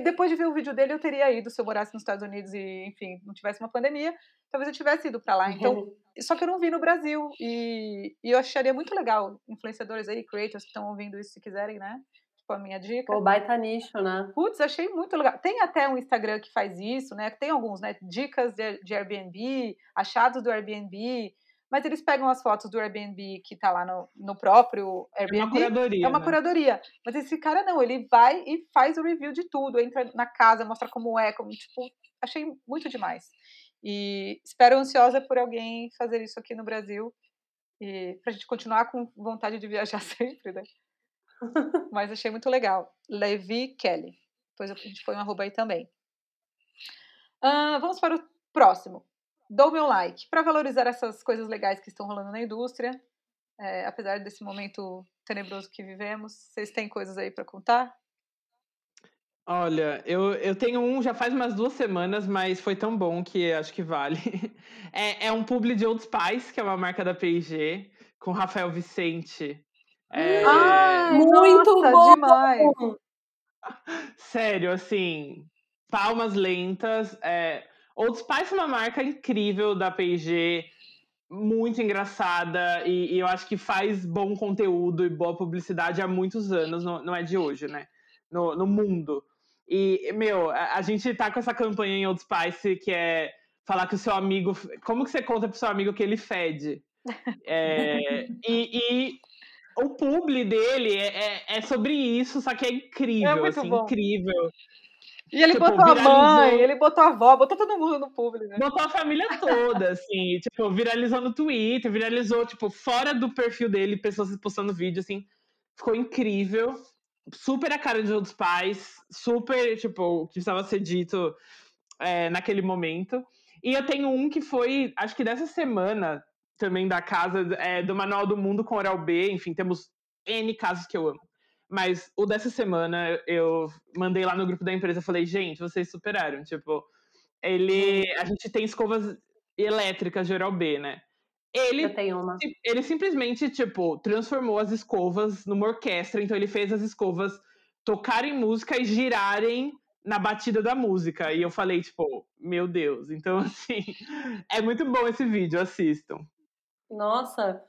depois de ver o vídeo dele, eu teria ido se eu morasse nos Estados Unidos e, enfim, não tivesse uma pandemia, talvez eu tivesse ido para lá. Então, uhum. só que eu não vi no Brasil e, e eu acharia muito legal influenciadores aí, creators que estão ouvindo isso, se quiserem, né? Tipo, a minha dica. O baita nicho, né? Putz, achei muito legal. Tem até um Instagram que faz isso, né? Tem alguns, né? Dicas de, de Airbnb, achados do Airbnb mas eles pegam as fotos do Airbnb que tá lá no, no próprio Airbnb. É uma curadoria. É uma né? curadoria. Mas esse cara não, ele vai e faz o review de tudo, entra na casa, mostra como é, como, tipo, achei muito demais. E espero ansiosa por alguém fazer isso aqui no Brasil. E pra gente continuar com vontade de viajar sempre, né? Mas achei muito legal. Levi Kelly. Depois a gente põe um arroba aí também. Uh, vamos para o próximo dou meu like para valorizar essas coisas legais que estão rolando na indústria. É, apesar desse momento tenebroso que vivemos, vocês têm coisas aí para contar? Olha, eu, eu tenho um já faz umas duas semanas, mas foi tão bom que acho que vale. É, é um publi de Old Spice, que é uma marca da P&G, com Rafael Vicente. É... Ai, muito nossa, bom! Demais. Sério, assim, palmas lentas. É, Old Spice é uma marca incrível da P&G, muito engraçada e, e, eu acho que faz bom conteúdo e boa publicidade há muitos anos, não, não é de hoje, né? No, no mundo. E, meu, a, a, gente tá com essa campanha em Old Spice que é falar que o seu amigo. Como que você conta pro seu amigo que ele fede? É, e, e, o publi dele é, é, é, sobre isso, só que é incrível, é assim, incrível. E ele tipo, botou a mãe, ele botou a avó, botou todo mundo no público. Né? Botou a família toda, assim, tipo, viralizou no Twitter, viralizou, tipo, fora do perfil dele, pessoas postando vídeo, assim. Ficou incrível. Super a cara de outros pais, super, tipo, o que precisava ser dito é, naquele momento. E eu tenho um que foi, acho que dessa semana, também da casa, é, do Manual do Mundo com Oral B, enfim, temos N casos que eu amo. Mas o dessa semana eu mandei lá no grupo da empresa, falei, gente, vocês superaram. Tipo, ele. A gente tem escovas elétricas de Oral B, né? Ele, eu tenho uma. ele simplesmente, tipo, transformou as escovas numa orquestra, então ele fez as escovas tocarem música e girarem na batida da música. E eu falei, tipo, meu Deus. Então, assim, é muito bom esse vídeo, assistam. Nossa,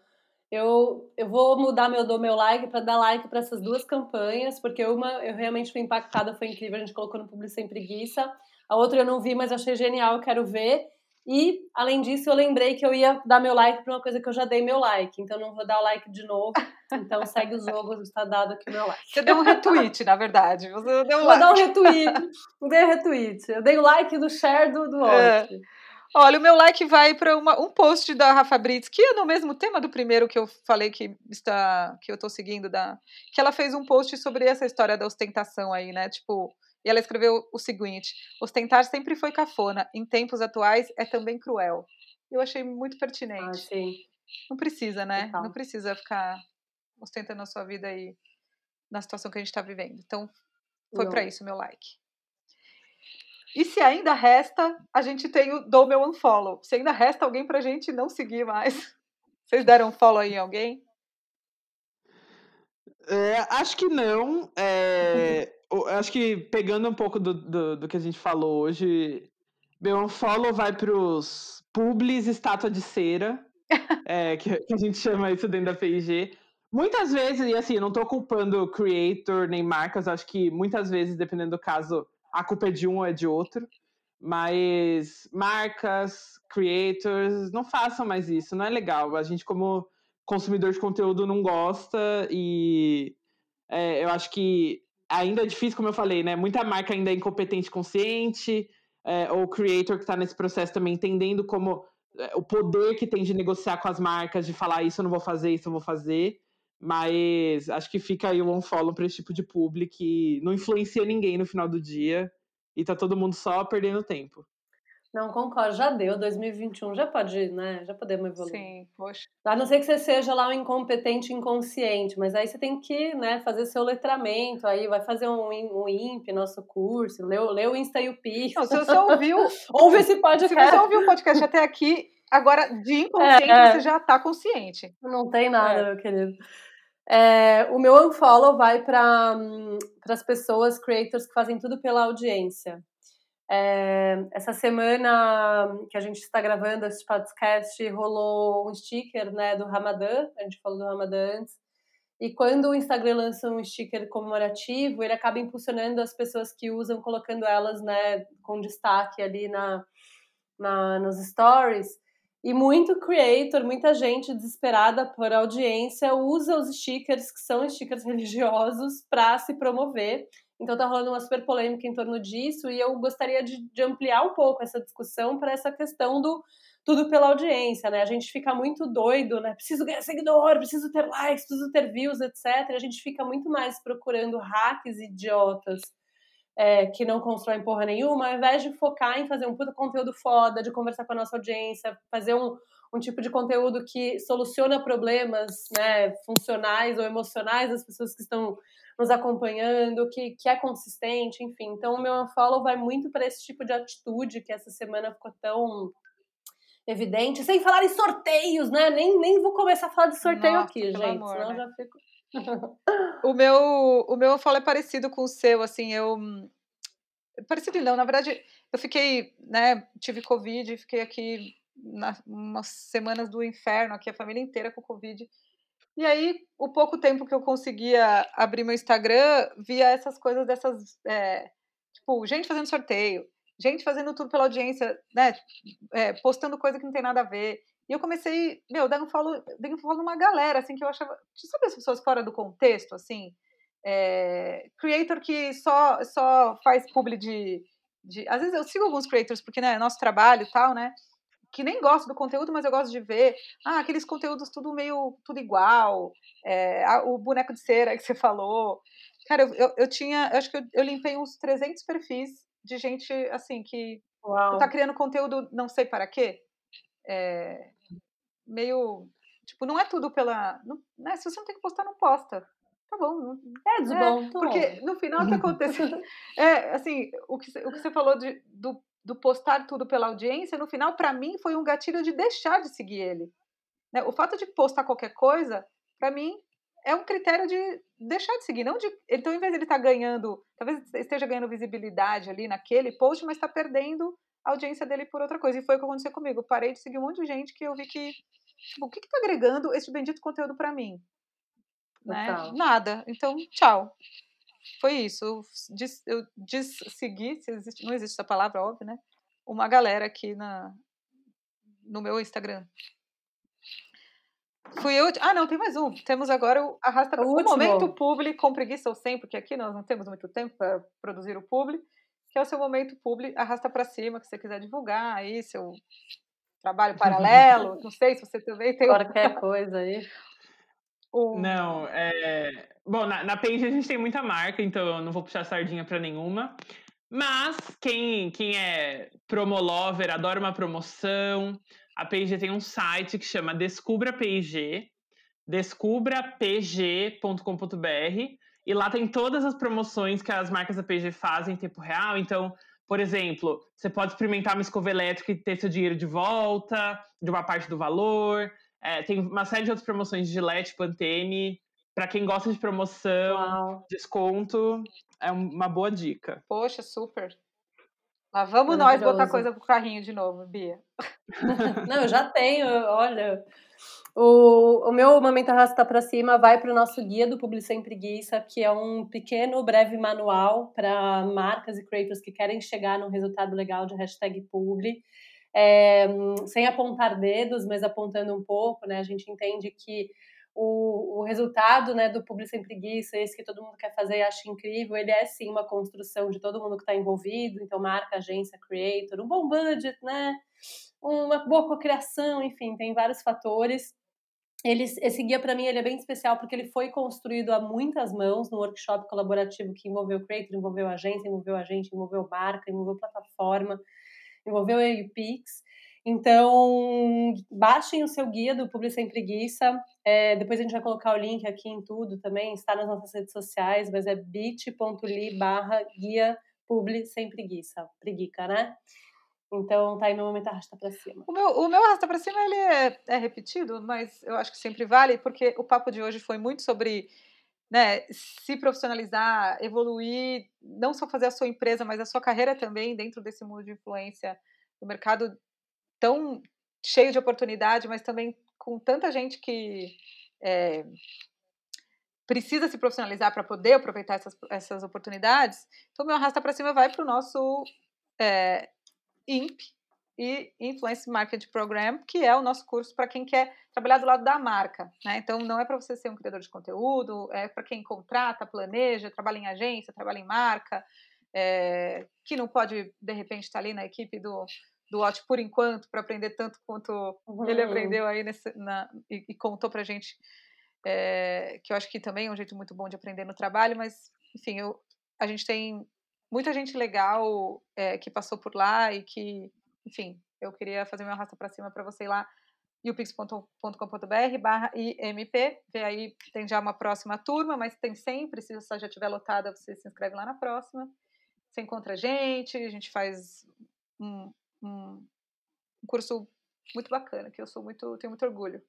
eu, eu vou mudar meu do meu like para dar like para essas duas campanhas, porque uma eu realmente fui impactada, foi incrível, a gente colocou no Publi Sem Preguiça. A outra eu não vi, mas achei genial, quero ver. E, além disso, eu lembrei que eu ia dar meu like para uma coisa que eu já dei meu like, então não vou dar o like de novo. Então segue os jogos, está dado aqui meu like. Você deu um retweet, na verdade. Você deu um vou like. dar um retweet. Dei um retweet. Eu dei o like do share do, do é. Olha, o meu like vai para um post da Rafa Brits, que é no mesmo tema do primeiro que eu falei que está que eu estou seguindo, da, que ela fez um post sobre essa história da ostentação aí, né? Tipo, e ela escreveu o seguinte: ostentar sempre foi cafona, em tempos atuais é também cruel. Eu achei muito pertinente. Ah, sim. Não precisa, né? Total. Não precisa ficar ostentando a sua vida aí na situação que a gente está vivendo. Então, foi para isso meu like. E se ainda resta, a gente tem o dou meu unfollow. Se ainda resta alguém pra gente não seguir mais. Vocês deram um follow aí em alguém? É, acho que não. É, acho que pegando um pouco do, do, do, que a gente falou hoje, meu unfollow vai pros publis estátua de cera, é, que, que, a gente chama isso dentro da PIG. Muitas vezes, e assim, eu não tô culpando creator nem marcas, acho que muitas vezes, dependendo do caso, a culpa é de um ou é de outro. Mas marcas, creators, não façam mais isso, não é legal. A gente, como consumidor de conteúdo, não gosta e é, eu acho que ainda é difícil, como eu falei, né? Muita marca ainda é incompetente consciente, é, ou creator que está nesse processo também entendendo como é, o poder que tem de negociar com as marcas, de falar isso eu não vou fazer, isso eu vou fazer. Mas acho que fica aí o unfollow para esse tipo de público que não influencia ninguém no final do dia e tá todo mundo só perdendo tempo. Não, concordo, já deu, 2021 já pode, né? Já podemos evoluir. Sim, poxa. A não ser que você seja lá um incompetente inconsciente, mas aí você tem que, né, fazer seu letramento, aí vai fazer um, um IMP, nosso curso, lê, lê o Insta e o Pix. Não, se você ouviu, ouve esse podcast. Se você ouviu o podcast até aqui, agora de inconsciente é, é. você já tá consciente. Não tem nada, é. meu querido. É, o meu unfollow vai para hum, as pessoas, creators, que fazem tudo pela audiência. É, essa semana que a gente está gravando esse podcast, rolou um sticker né, do Ramadã, a gente falou do Ramadã antes, e quando o Instagram lança um sticker comemorativo, ele acaba impulsionando as pessoas que usam, colocando elas né, com destaque ali na, na, nos stories. E muito creator, muita gente desesperada por audiência usa os stickers, que são stickers religiosos, para se promover. Então tá rolando uma super polêmica em torno disso e eu gostaria de, de ampliar um pouco essa discussão para essa questão do tudo pela audiência, né? A gente fica muito doido, né? Preciso ganhar seguidor, preciso ter likes, preciso ter views, etc. E a gente fica muito mais procurando hacks idiotas é, que não constroem porra nenhuma, ao invés de focar em fazer um puta conteúdo foda, de conversar com a nossa audiência, fazer um, um tipo de conteúdo que soluciona problemas né, funcionais ou emocionais das pessoas que estão nos acompanhando, que, que é consistente, enfim. Então, o meu follow vai muito para esse tipo de atitude que essa semana ficou tão evidente, sem falar em sorteios, né? Nem, nem vou começar a falar de sorteio Nossa, aqui, gente, amor, senão né? já fico o meu o meu falo é parecido com o seu, assim, eu parecido não, na verdade, eu fiquei, né, tive covid, fiquei aqui na, umas semanas do inferno, aqui a família inteira com covid. E aí, o pouco tempo que eu conseguia abrir meu Instagram, via essas coisas dessas, é, tipo, gente fazendo sorteio, gente fazendo tudo pela audiência, né, é, postando coisa que não tem nada a ver. E eu comecei, meu, dando follow, dando follow numa galera, assim, que eu achava. Sabe as pessoas fora do contexto, assim? É, creator que só, só faz publi de, de. Às vezes eu sigo alguns creators, porque, né, é nosso trabalho e tal, né? Que nem gosto do conteúdo, mas eu gosto de ver. Ah, aqueles conteúdos tudo meio. tudo igual. É, o boneco de cera que você falou. Cara, eu, eu, eu tinha. Eu acho que eu, eu limpei uns 300 perfis de gente, assim, que Uau. tá criando conteúdo não sei para quê é, meio. Tipo, não é tudo pela. Não, né, se você não tem que postar, não posta. Tá bom. É, de é, bom. Porque no final o que aconteceu. é, assim, o que, o que você falou de, do, do postar tudo pela audiência, no final, para mim, foi um gatilho de deixar de seguir ele. Né? O fato de postar qualquer coisa, para mim, é um critério de deixar de seguir, não de. Então, em vez de ele estar tá ganhando, talvez esteja ganhando visibilidade ali naquele post, mas está perdendo a audiência dele por outra coisa. E foi o que aconteceu comigo. Eu parei de seguir um monte de gente que eu vi que, tipo, o que está agregando esse bendito conteúdo para mim? Né? Nada. Então, tchau. Foi isso. Eu, des, eu dessegui, se existe, não existe essa palavra, óbvio, né? Uma galera aqui na, no meu Instagram. Fui eu. Ah, não, tem mais um. Temos agora o Arrasta o, o momento publi com preguiça ou sem, porque aqui nós não temos muito tempo para produzir o publi, que é o seu momento publi, arrasta para cima, que você quiser divulgar aí, seu trabalho paralelo. não sei se você também tem. Qualquer coisa aí. O... Não, é. Bom, na, na Page a gente tem muita marca, então eu não vou puxar sardinha para nenhuma. Mas quem, quem é promolover, adora uma promoção, a P&G tem um site que chama Descubra P&G, descubrapg.com.br, e lá tem todas as promoções que as marcas da P&G fazem em tempo real. Então, por exemplo, você pode experimentar uma escova elétrica e ter seu dinheiro de volta, de uma parte do valor. É, tem uma série de outras promoções de Gillette, Pantene. Para quem gosta de promoção, Uau. desconto, é uma boa dica. Poxa, super. Lá vamos nós botar coisa pro carrinho de novo, Bia. Não, eu já tenho, olha. O, o meu Momento Arrasta para Cima vai para o nosso guia do Publi Sem Preguiça, que é um pequeno, breve manual para marcas e creators que querem chegar num resultado legal de hashtag Publi. É, sem apontar dedos, mas apontando um pouco, né? A gente entende que o, o resultado né, do Publi Sem Preguiça, esse que todo mundo quer fazer e acha incrível, ele é sim uma construção de todo mundo que está envolvido, então marca, agência, creator, um bom budget, né? uma boa cocriação, enfim, tem vários fatores. Ele, esse guia para mim ele é bem especial porque ele foi construído a muitas mãos no workshop colaborativo que envolveu creator, envolveu agência, envolveu agente, envolveu marca, envolveu plataforma, envolveu a UPix. Então, baixem o seu guia do Publi Sem Preguiça. É, depois a gente vai colocar o link aqui em tudo também, está nas nossas redes sociais, mas é bit.ly barra guia Publi Sem Preguiça. Preguica, né? Então, tá aí meu momento arrasta para cima. O meu, o meu arrasta para cima, ele é, é repetido, mas eu acho que sempre vale, porque o papo de hoje foi muito sobre né, se profissionalizar, evoluir, não só fazer a sua empresa, mas a sua carreira também dentro desse mundo de influência do mercado tão cheio de oportunidade, mas também com tanta gente que é, precisa se profissionalizar para poder aproveitar essas, essas oportunidades. Então, meu arrasta para cima vai para o nosso é, IMP e Influence Marketing Program, que é o nosso curso para quem quer trabalhar do lado da marca. Né? Então, não é para você ser um criador de conteúdo, é para quem contrata, planeja, trabalha em agência, trabalha em marca, é, que não pode, de repente, estar tá ali na equipe do do Watch por enquanto, para aprender tanto quanto uhum. ele aprendeu aí nesse, na, e, e contou para gente, é, que eu acho que também é um jeito muito bom de aprender no trabalho, mas, enfim, eu, a gente tem muita gente legal é, que passou por lá e que, enfim, eu queria fazer meu arrasta para cima para você ir lá, upix.com.br barra IMP, vê aí, tem já uma próxima turma, mas tem sempre, se você já estiver lotada, você se inscreve lá na próxima, você encontra a gente, a gente faz um, um, um curso muito bacana, que eu sou muito, tenho muito orgulho.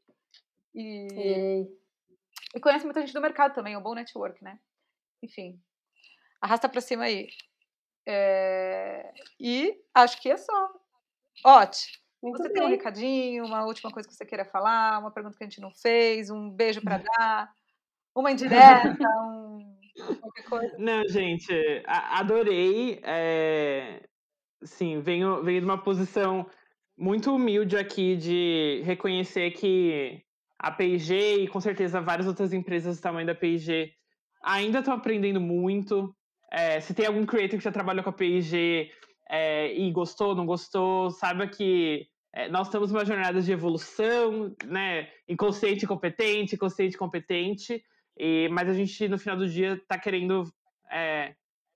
E, e... e conhece muita gente do mercado também, é um bom network, né? Enfim, arrasta pra cima aí. É... E acho que é só. Ótimo. Muito você bem. tem um recadinho, uma última coisa que você queira falar, uma pergunta que a gente não fez, um beijo para dar, uma indireta, um... qualquer coisa? Não, gente, adorei. É sim, venho, venho de uma posição muito humilde aqui de reconhecer que a P&G e com certeza várias outras empresas do tamanho da P&G ainda estão aprendendo muito. É, se tem algum creator que já trabalhou com a P&G é, e gostou, não gostou, saiba que é, nós estamos numa jornada de evolução, né? Inconsciente competente, consciente competente, e, mas a gente no final do dia está querendo é,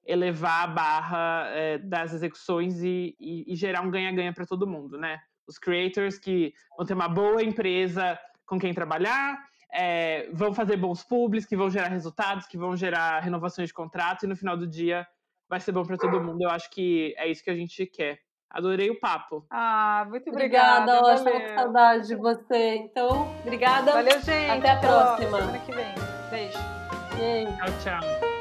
elevar a barra é, das execuções e, e, e gerar um ganha-ganha para todo mundo, né? Os creators que vão ter uma boa empresa com quem trabalhar, é, vão fazer bons públicos, que vão gerar resultados, que vão gerar renovações de contrato e no final do dia vai ser bom para todo mundo. Eu acho que é isso que a gente quer. Adorei o papo. Ah, muito obrigada. Obrigada, Estou com saudade de você. Então, obrigada. Valeu, gente. Até a próxima. Semana que vem. Beijo. Tchau, tchau.